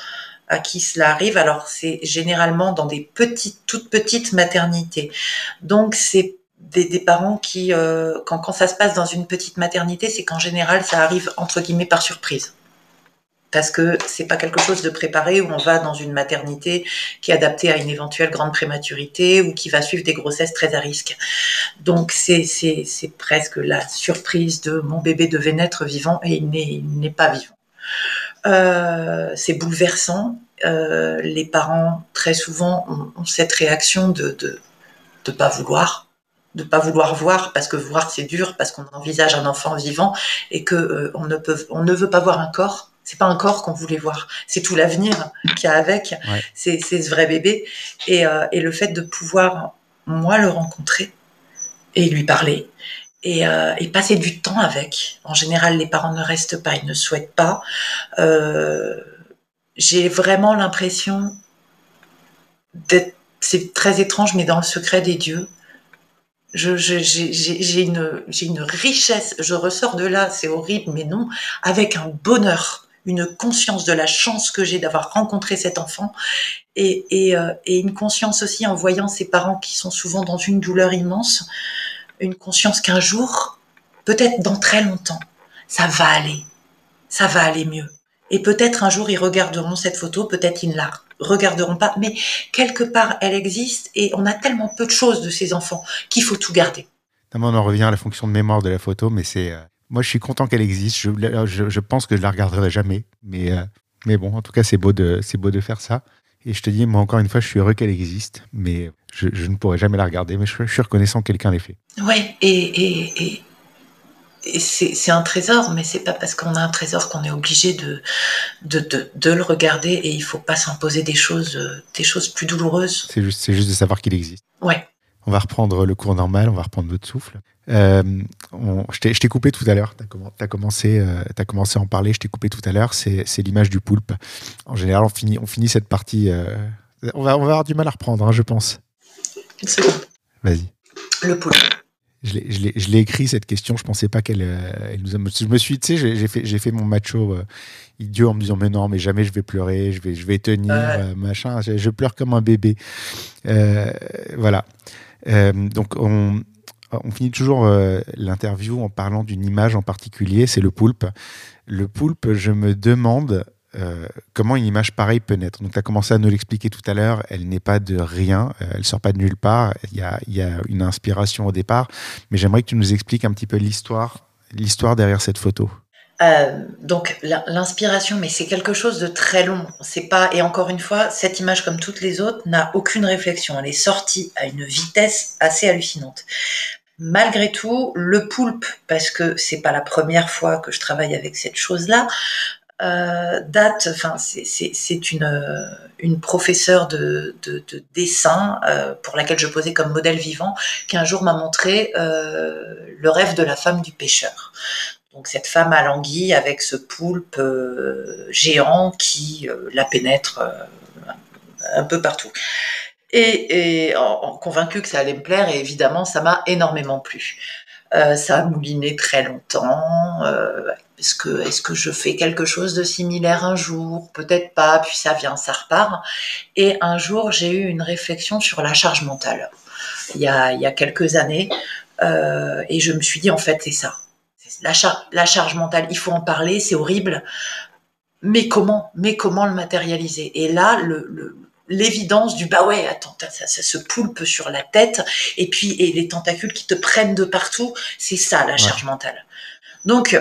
à qui cela arrive, alors c'est généralement dans des petites, toutes petites maternités. Donc c'est des, des, parents qui, quand, quand ça se passe dans une petite maternité, c'est qu'en général, ça arrive entre guillemets par surprise parce que c'est pas quelque chose de préparé où on va dans une maternité qui est adaptée à une éventuelle grande prématurité ou qui va suivre des grossesses très à risque. Donc c'est presque la surprise de mon bébé devait naître vivant et il n'est pas vivant. Euh, c'est bouleversant. Euh, les parents très souvent ont, ont cette réaction de de pas vouloir de pas vouloir voir parce que voir c'est dur parce qu'on envisage un enfant vivant et que euh, on ne peut on ne veut pas voir un corps c'est pas un corps qu'on voulait voir, c'est tout l'avenir qu'il y a avec. C'est ce vrai bébé euh, et, le fait de pouvoir moi le rencontrer et lui parler euh, et, passer du temps avec. En général, les parents ne restent pas, ils ne souhaitent pas. Euh, j'ai vraiment l'impression d'être, c'est très étrange, mais dans le secret des dieux. J'ai une, une richesse, je ressors de là, c'est horrible, mais non, avec un bonheur une conscience de la chance que j'ai d'avoir rencontré cet enfant et, et, euh, et, une conscience aussi en voyant ses parents qui sont souvent dans une douleur immense, une conscience qu'un jour, peut-être dans très longtemps, ça va aller, ça va aller mieux. Et peut-être un jour ils regarderont cette photo, peut-être ils la regarderont pas, mais quelque part elle existe et on a tellement peu de choses de ces enfants qu'il faut tout garder. On en revient à la fonction de mémoire de la photo, mais c'est euh, moi, je suis content qu'elle existe. Je, je, pense que je la regarderai jamais. Mais, euh, mais bon, en tout cas, c'est beau, de, beau de faire ça. Et je te dis, moi, encore une fois, je suis heureux qu'elle existe. Mais je, ne pourrai jamais la regarder. Mais je, suis reconnaissant que quelqu'un l'ait fait. Ouais, et, et, et, c'est un trésor. Mais c'est pas parce qu'on a un trésor qu'on est obligé de, de, de, de, le regarder. Et il faut pas s'imposer des choses, des choses plus douloureuses. C'est juste, juste de savoir qu'il existe. Ouais. On va reprendre le cours normal, on va reprendre notre souffle. Euh, je t'ai coupé tout à l'heure, tu as, commencé, euh, as commencé à en parler, je t'ai coupé tout à l'heure, c'est l'image du poulpe. En général, on finit, on finit cette partie. Euh, on, va, on va avoir du mal à reprendre, hein, je pense. Une seconde. Vas-y. Le poulpe. Je l'ai écrit cette question. Je pensais pas qu'elle nous a. Je me suis, tu sais, j'ai fait, fait mon macho idiot en me disant mais non, mais jamais je vais pleurer, je vais, je vais tenir, machin. Je, pleure comme un bébé. voilà. donc on, on finit toujours l'interview en parlant d'une image en particulier, c'est le poulpe. Le poulpe, je me demande euh, comment une image pareille peut naître? Donc, tu as commencé à nous l'expliquer tout à l'heure, elle n'est pas de rien, euh, elle sort pas de nulle part, il y a, une inspiration au départ, mais j'aimerais que tu nous expliques un petit peu l'histoire, l'histoire derrière cette photo. Euh, donc l'inspiration, mais c'est quelque chose de très long. C'est pas et encore une fois, cette image comme toutes les autres n'a aucune réflexion. Elle est sortie à une vitesse assez hallucinante. Malgré tout, le poulpe, parce que c'est pas la première fois que je travaille avec cette chose-là, euh, date, enfin c'est une, euh, une professeure de, de, de dessin euh, pour laquelle je posais comme modèle vivant, qui un jour m'a montré euh, le rêve de la femme du pêcheur. Donc cette femme à l'anguille avec ce poulpe euh, géant qui la pénètre un peu partout. Et, et en, convaincu que ça allait me plaire, et évidemment ça m'a énormément plu. Euh, ça a mouliné très longtemps. Euh, est-ce que, est-ce que je fais quelque chose de similaire un jour? Peut-être pas. Puis ça vient, ça repart. Et un jour, j'ai eu une réflexion sur la charge mentale. Il y a, il y a quelques années, euh, et je me suis dit en fait, c'est ça. La, la charge mentale, il faut en parler, c'est horrible. Mais comment Mais comment le matérialiser? Et là, le, le l'évidence du bah ouais attends ça, ça, se poulpe sur la tête et puis et les tentacules qui te prennent de partout c'est ça la charge mentale donc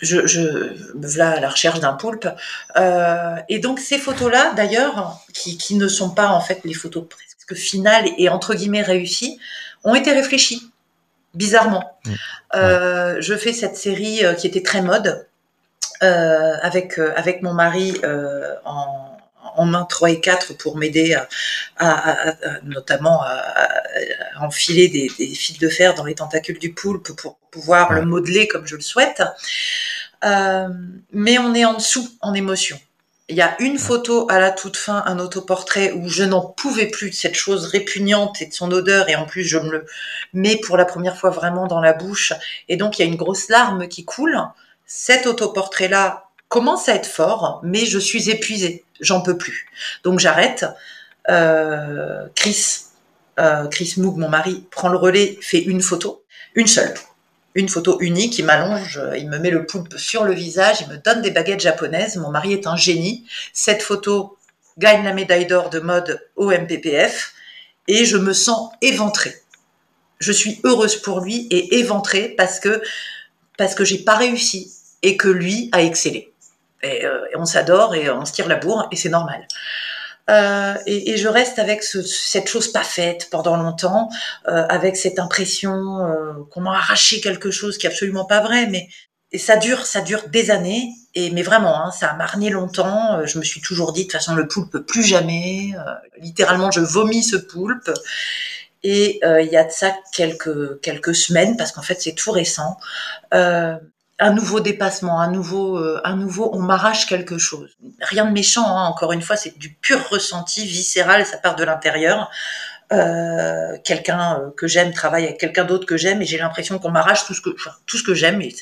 je, je voilà à la recherche d'un poulpe. Euh, et donc ces photos là d'ailleurs qui, qui ne sont pas en fait les photos presque finales et entre guillemets réussies ont été réfléchies bizarrement. Mmh. euh, je fais cette série euh, qui était très mode euh, avec euh, avec mon mari euh, en en main 3 et 4 pour m'aider à, notamment à, enfiler des, fils de fer dans les tentacules du poulpe pour pouvoir le modeler comme je le souhaite. Euh, mais on est en dessous en émotion. Il y a une photo à la toute fin, un autoportrait où je n'en pouvais plus de cette chose répugnante et de son odeur et en plus je me le mets pour la première fois vraiment dans la bouche et donc il y a une grosse larme qui coule. Cet autoportrait là commence à être fort, mais je suis épuisée, j'en peux plus. Donc j'arrête. Euh, Chris, euh, Chris Moog, mon mari, prend le relais, fait une photo, une seule, une photo unique. Il m'allonge, il me met le poulpe sur le visage, il me donne des baguettes japonaises. Mon mari est un génie. Cette photo gagne la médaille d'or de mode au MPPF et je me sens éventrée. Je suis heureuse pour lui et éventrée parce que parce que j'ai pas réussi et que lui a excellé. Euh, et, on s'adore et on se tire la bourre et c'est normal. Euh, et, et, je reste avec ce, cette chose pas faite pendant longtemps, euh, avec cette impression euh, qu'on m'a arraché quelque chose qui est absolument pas vrai, mais et ça dure, ça dure des années. Et mais vraiment, hein, ça a marné longtemps. Euh, je me suis toujours dit de toute façon le poulpe plus jamais. littéralement, je vomis ce poulpe. Et il y a de ça quelques quelques semaines parce qu'en fait c'est tout récent. Euh, un nouveau dépassement, un nouveau, euh, un nouveau, on m'arrache quelque chose. Rien de méchant, hein, encore une fois, c'est du pur ressenti viscéral, ça part de l'intérieur. Euh, quelqu'un euh, que j'aime travaille avec quelqu'un d'autre que j'aime et j'ai l'impression qu'on m'arrache tout ce que, tout ce que j'aime. Et,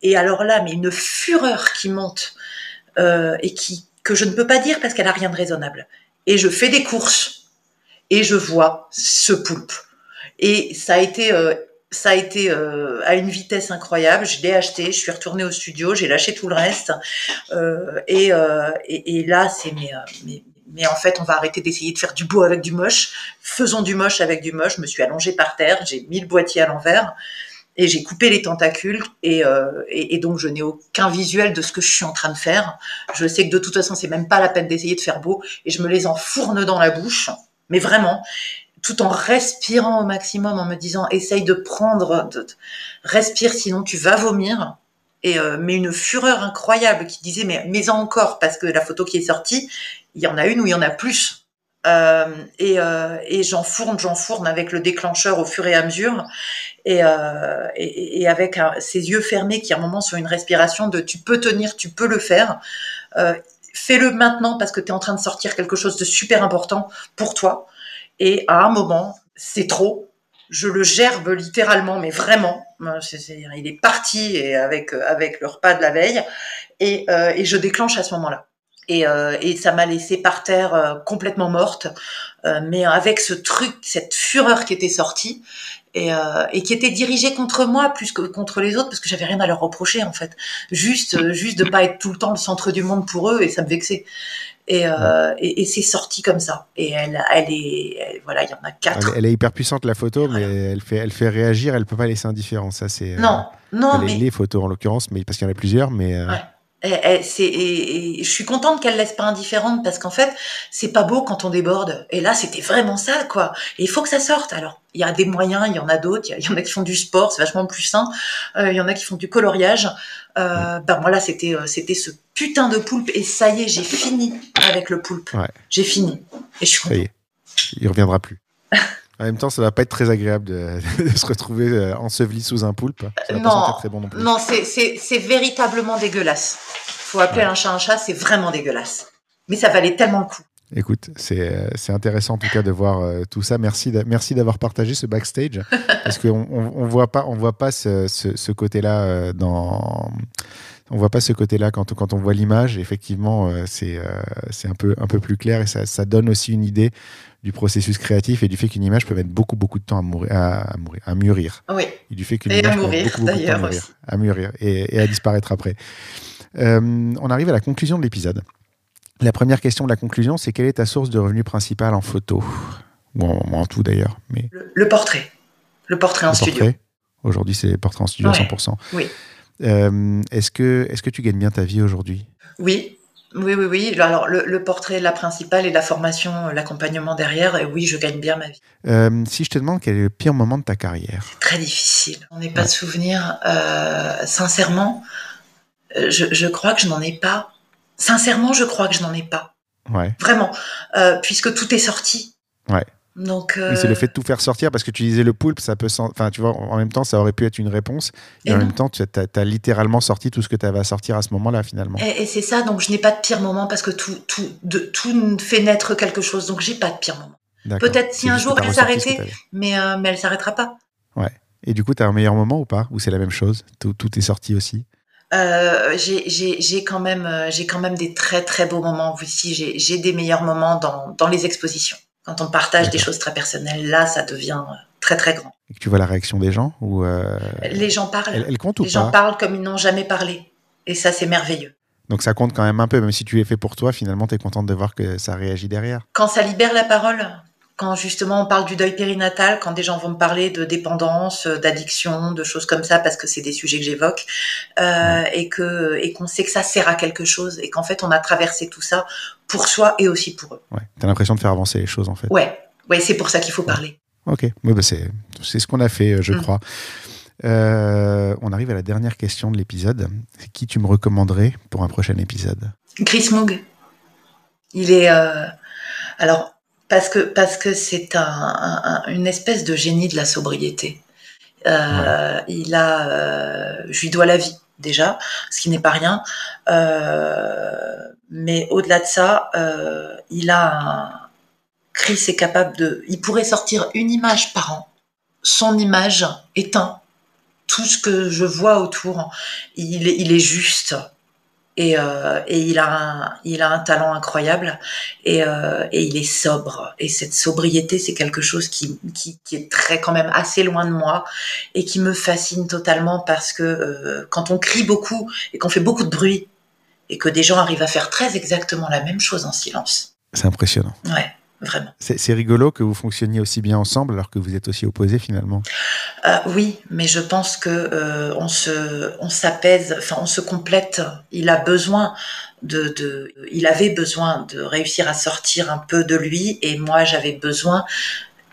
et, alors là, mais une fureur qui monte euh, et qui que je ne peux pas dire parce qu'elle a rien de raisonnable. Et je fais des courses et je vois ce poulpe. Et ça a été euh, ça a été euh, à une vitesse incroyable. Je l'ai acheté, je suis retournée au studio, j'ai lâché tout le reste. Euh, et, euh, et, et, là, c'est mais, euh, mais, mais, en fait, on va arrêter d'essayer de faire du beau avec du moche. Faisons du moche avec du moche. Je me suis allongée par terre, j'ai mis le boîtier à l'envers et j'ai coupé les tentacules. Et, euh, et, et donc, je n'ai aucun visuel de ce que je suis en train de faire. Je sais que de toute façon, c'est même pas la peine d'essayer de faire beau. Et je me les enfourne dans la bouche. Mais vraiment tout en respirant au maximum, en me disant essaye de prendre, respire sinon tu vas vomir. Et euh, mais une fureur incroyable qui disait mais mais encore parce que la photo qui est sortie, il y en a une où il y en a plus. Euh, et, euh, et j'enfourne, j'enfourne avec le déclencheur au fur et à mesure, et, euh, et, et avec ces yeux fermés qui à un moment sont une respiration de tu peux tenir, tu peux le faire. Euh, fais-le maintenant parce que tu es en train de sortir quelque chose de super important pour toi. Et à un moment, c'est trop. je le gerbe littéralement, mais vraiment. il est parti et avec avec le repas de la veille et, et je déclenche à ce moment-là. Et, et, ça m'a laissé par terre complètement morte, mais avec ce truc, cette fureur qui était sortie et, et, qui était dirigée contre moi plus que contre les autres parce que j'avais rien à leur reprocher en fait, juste juste de pas être tout le temps le centre du monde pour eux et ça me vexait. Et, euh, et, et c'est sorti comme ça. Et elle, elle est, voilà, il y en a quatre. Elle, est hyper puissante la photo, mais elle fait, elle fait réagir. Elle peut pas laisser indifférent. Ça c'est. Non, euh, non, les, mais les photos en l'occurrence, mais parce qu'il y en a plusieurs, mais. Euh... Ouais. Et, c'est, et, je suis contente qu'elle laisse pas indifférente parce qu'en fait, c'est pas beau quand on déborde. Et là, c'était vraiment ça, quoi. Et il faut que ça sorte. Alors, il y a des moyens, il y en a d'autres. Il y, en a qui font du sport, c'est vachement plus sain. Euh, il y en a qui font du coloriage. Euh, ben voilà, c'était, euh, c'était ce putain de poulpe. Et ça y est, j'ai fini avec le poulpe. Ouais. J'ai fini. Et je suis contente. il reviendra plus. En même temps, ça va pas être très agréable de, de se retrouver euh, enseveli sous un poulpe. Ça va Non, très bon non plus. Non, c'est, c'est, c'est véritablement dégueulasse. Faut appeler un chat un chat, c'est vraiment dégueulasse. Mais ça valait tellement le coup. Écoute, c'est euh, c'est intéressant en tout cas de voir euh, tout ça. Merci d'a- merci d'avoir partagé ce backstage parce qu'on on, on voit pas on voit pas ce, ce, ce côté-là euh, dans on voit pas ce côté-là quand, quand on voit l'image. Effectivement, euh, c'est euh, c'est un peu un peu plus clair et ça, ça donne aussi une idée du processus créatif et du fait qu'une image peut mettre beaucoup beaucoup de temps à mourir à, à mourir à mûrir Oui. et du fait qu'une image peut mourir, beaucoup, beaucoup de temps à d'ailleurs, mûrir, aussi. à mûrir et, et à disparaître après. Euh, on arrive à la conclusion de l'épisode. La première question de la conclusion, c'est quelle est ta source de revenus principale en photo? Ou en, ou en tout d'ailleurs, mais Le, le portrait. Le portrait en le studio. portrait. Aujourd'hui, c'est les portraits en studio Ouais. à 100%. Oui. Euh, est-ce que est-ce que tu gagnes bien ta vie aujourd'hui? Oui. Oui, oui, oui. Alors, le, le portrait, la principale et la formation, l'accompagnement derrière, et oui, je gagne bien ma vie. Euh, Si je te demande quel est le pire moment de ta carrière? Très difficile. On n'est pas de souvenir. Euh, sincèrement, euh, je, je crois que je n'en ai pas. Sincèrement, je crois que je n'en ai pas. Ouais. Vraiment. Euh, puisque tout est sorti. Ouais. Donc, Oui, euh, c'est le fait de tout faire sortir parce que tu disais le poulpe, ça peut. Enfin, tu vois, en même temps, ça aurait pu être une réponse. Et, Et en même temps, tu as, littéralement sorti tout ce que tu avais à sortir à ce moment-là, finalement. Et, et c'est ça, donc je n'ai pas de pire moment parce que tout, tout, de, tout fait naître quelque chose, donc j'ai pas de pire moment. Peut-être si un jour elle s'arrêtait, mais, euh, mais elle s'arrêtera pas. Et du coup, tu as un meilleur moment ou pas? Ou c'est la même chose? Tout, tout est sorti aussi? Euh, j'ai- quand même, euh, j'ai quand même des très très beaux moments aussi. J'ai j'ai des meilleurs moments dans, dans les expositions. Quand on partage des choses très personnelles, là, ça devient euh, très très grand. Et que tu vois la réaction des gens ou euh, Les gens parlent. elle, elle compte ou les gens parlent comme ils n'ont jamais parlé. Et ça, c'est merveilleux. Donc ça compte quand même un peu, même si tu l'es fait pour toi, finalement, tu es contente de voir que ça réagit derrière. Quand ça libère la parole, quand justement on parle du deuil périnatal, quand des gens vont me parler de dépendance, euh, d'addiction, de choses comme ça, parce que c'est des sujets que j'évoque, euh, et que et qu'on sait que ça sert à quelque chose, et qu'en fait on a traversé tout ça pour soi et aussi pour eux. Ouais. Tu as l'impression de faire avancer les choses, en fait. Ouais, ouais, c'est pour ça qu'il faut parler. Ok, ouais, bah c'est c'est ce qu'on a fait, euh, je Mm. crois. Euh, on arrive à la dernière question de l'épisode. Qui tu me recommanderais pour un prochain épisode? Chris Moog, il est euh, alors parce que parce que c'est un, un- un- une espèce de génie de la sobriété. Euh, Il a, euh, je lui dois la vie déjà, ce qui n'est pas rien. Euh, mais au-delà de ça, euh, il a un Chris est capable de, il pourrait sortir une image par an. Son image éteint tout ce que je vois autour. Il est, il est juste et, euh, et il a un, il a un talent incroyable. Et, euh, et il est sobre. Et cette sobriété c'est quelque chose qui, qui, qui est très quand même assez loin de moi et qui me fascine totalement parce que euh, quand on crie beaucoup et qu'on fait beaucoup de bruit et que des gens arrivent à faire très exactement la même chose en silence. C'est impressionnant. ouais vraiment C'est rigolo que vous fonctionniez aussi bien ensemble alors que vous êtes aussi opposés finalement. Euh, oui, mais je pense que euh, on se, on s'apaise, enfin on se complète. Il a besoin de, de, il avait besoin de réussir à sortir un peu de lui, et moi j'avais besoin,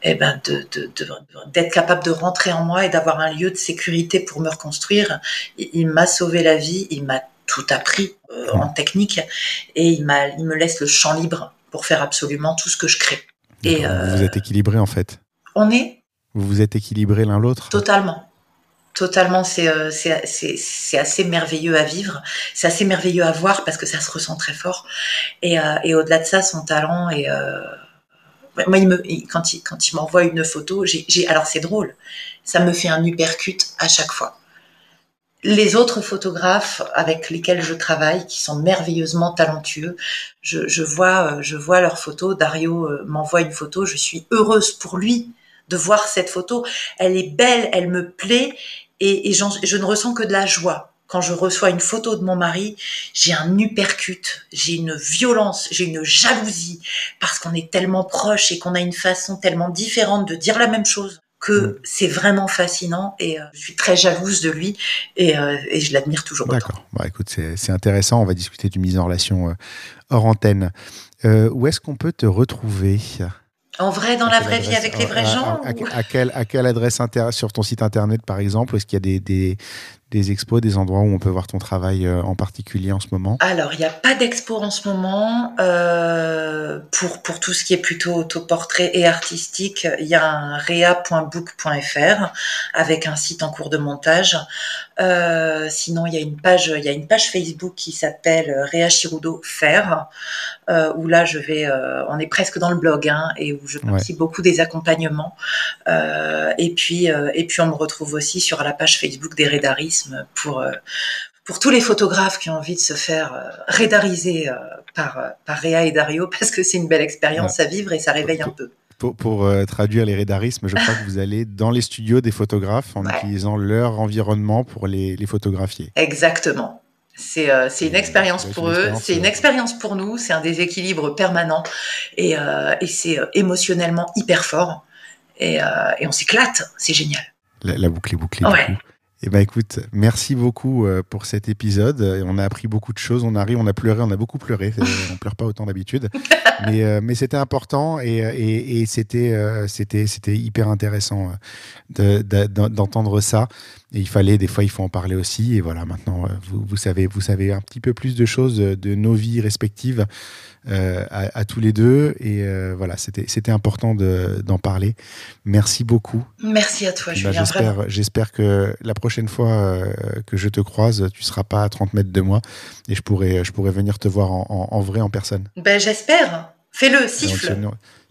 eh ben de, de, de- d'être capable de rentrer en moi et d'avoir un lieu de sécurité pour me reconstruire. Il, il m'a sauvé la vie, il m'a tout appris euh, en technique, et il m'a, il me laisse le champ libre pour faire absolument tout ce que je crée. Et euh, Vous êtes équilibrés en fait. on est Vous vous êtes équilibrés l'un l'autre. Totalement. Totalement, c'est euh, assez merveilleux à vivre, c'est assez merveilleux à voir parce que ça se ressent très fort. Et, euh, et au-delà de ça, son talent est, euh, Moi, il me, quand il, quand il m'envoie une photo, j'ai, alors c'est drôle, ça me fait un uppercut à chaque fois. Les autres photographes avec lesquels je travaille, qui sont merveilleusement talentueux, je, je vois, je vois leurs photos. Dario euh, m'envoie une photo, je suis heureuse pour lui de voir cette photo. Elle est belle, elle me plaît, et, et je ne ressens que de la joie quand je reçois une photo de mon mari, j'ai un uppercut, j'ai une violence, j'ai une jalousie, parce qu'on est tellement proches et qu'on a une façon tellement différente de dire la même chose que mm. c'est vraiment fascinant et euh, je suis très jalouse de lui et, euh, et je l'admire toujours D'accord. Bah, écoute, c'est intéressant. On va discuter du mise en relation euh, hors antenne. où est-ce qu'on peut te retrouver? En vrai, dans la vraie vie, avec les vrais gens à, quelle, à quelle adresse sur ton site internet, par exemple Est-ce qu'il y a des, des, des expos, des endroits où on peut voir ton travail euh, en particulier en ce moment Alors, il n'y a pas d'expo en ce moment. Euh, pour, pour tout ce qui est plutôt autoportrait et artistique, il y a un rea.book.fr avec un site en cours de montage. Euh, sinon, il y a une page, il y a une page Facebook qui s'appelle Réa Chirudo Faire, euh, où là, je vais, euh, on est presque dans le blog, hein, et où je participe beaucoup des accompagnements. Et puis, et puis, on me retrouve aussi sur la page Facebook des Pour pour tous les photographes qui ont envie de se faire rédariser par, par Réa et Dario, parce que c'est une belle expérience à vivre et ça réveille un peu. Pour, euh, traduire les rédarismes, je crois que vous allez dans les studios des photographes en utilisant leur environnement pour les, photographier. Exactement. C'est euh, une expérience pour eux, c'est une expérience pour nous, c'est un déséquilibre permanent et, euh, et c'est émotionnellement hyper fort et, et on s'éclate, c'est génial. La, boucle est bouclée. Ouais. Eh ben écoute, merci beaucoup euh, pour cet épisode. On a appris beaucoup de choses. On arrive, on a pleuré, on a beaucoup pleuré. on pleure pas autant d'habitude, mais, euh, mais c'était important et, et, et c'était euh, c'était c'était hyper intéressant d'entendre ça. Et il fallait des fois, il faut en parler aussi. Et voilà, maintenant vous, vous savez vous savez un petit peu plus de choses de nos vies respectives. Euh, à, tous les deux. Et euh, voilà, c'était important d'en parler. Merci beaucoup. Merci à toi, bah, Julien. J'espère que la prochaine fois euh, que je te croise, tu seras pas à 30 mètres de moi et je pourrais, je pourrais venir te voir en, vrai, en personne. Ben, J'espère. Fais-le, siffle.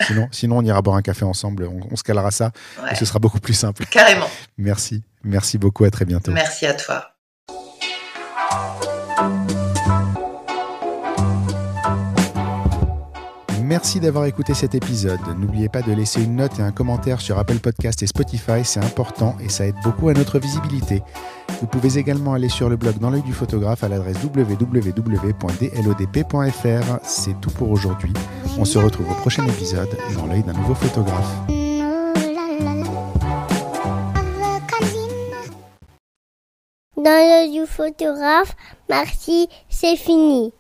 Sinon, sinon, on ira boire un café ensemble, on, se calera ça et ce sera beaucoup plus simple. Carrément. Merci. Merci beaucoup, à très bientôt. Merci à toi. Merci d'avoir écouté cet épisode. N'oubliez pas de laisser une note et un commentaire sur Apple Podcast et Spotify, c'est important et ça aide beaucoup à notre visibilité. Vous pouvez également aller sur le blog dans l'œil du photographe à l'adresse www.dlodp.fr. C'est tout pour aujourd'hui. On se retrouve au prochain épisode dans l'œil d'un nouveau photographe. Dans l'œil du photographe, merci, c'est fini.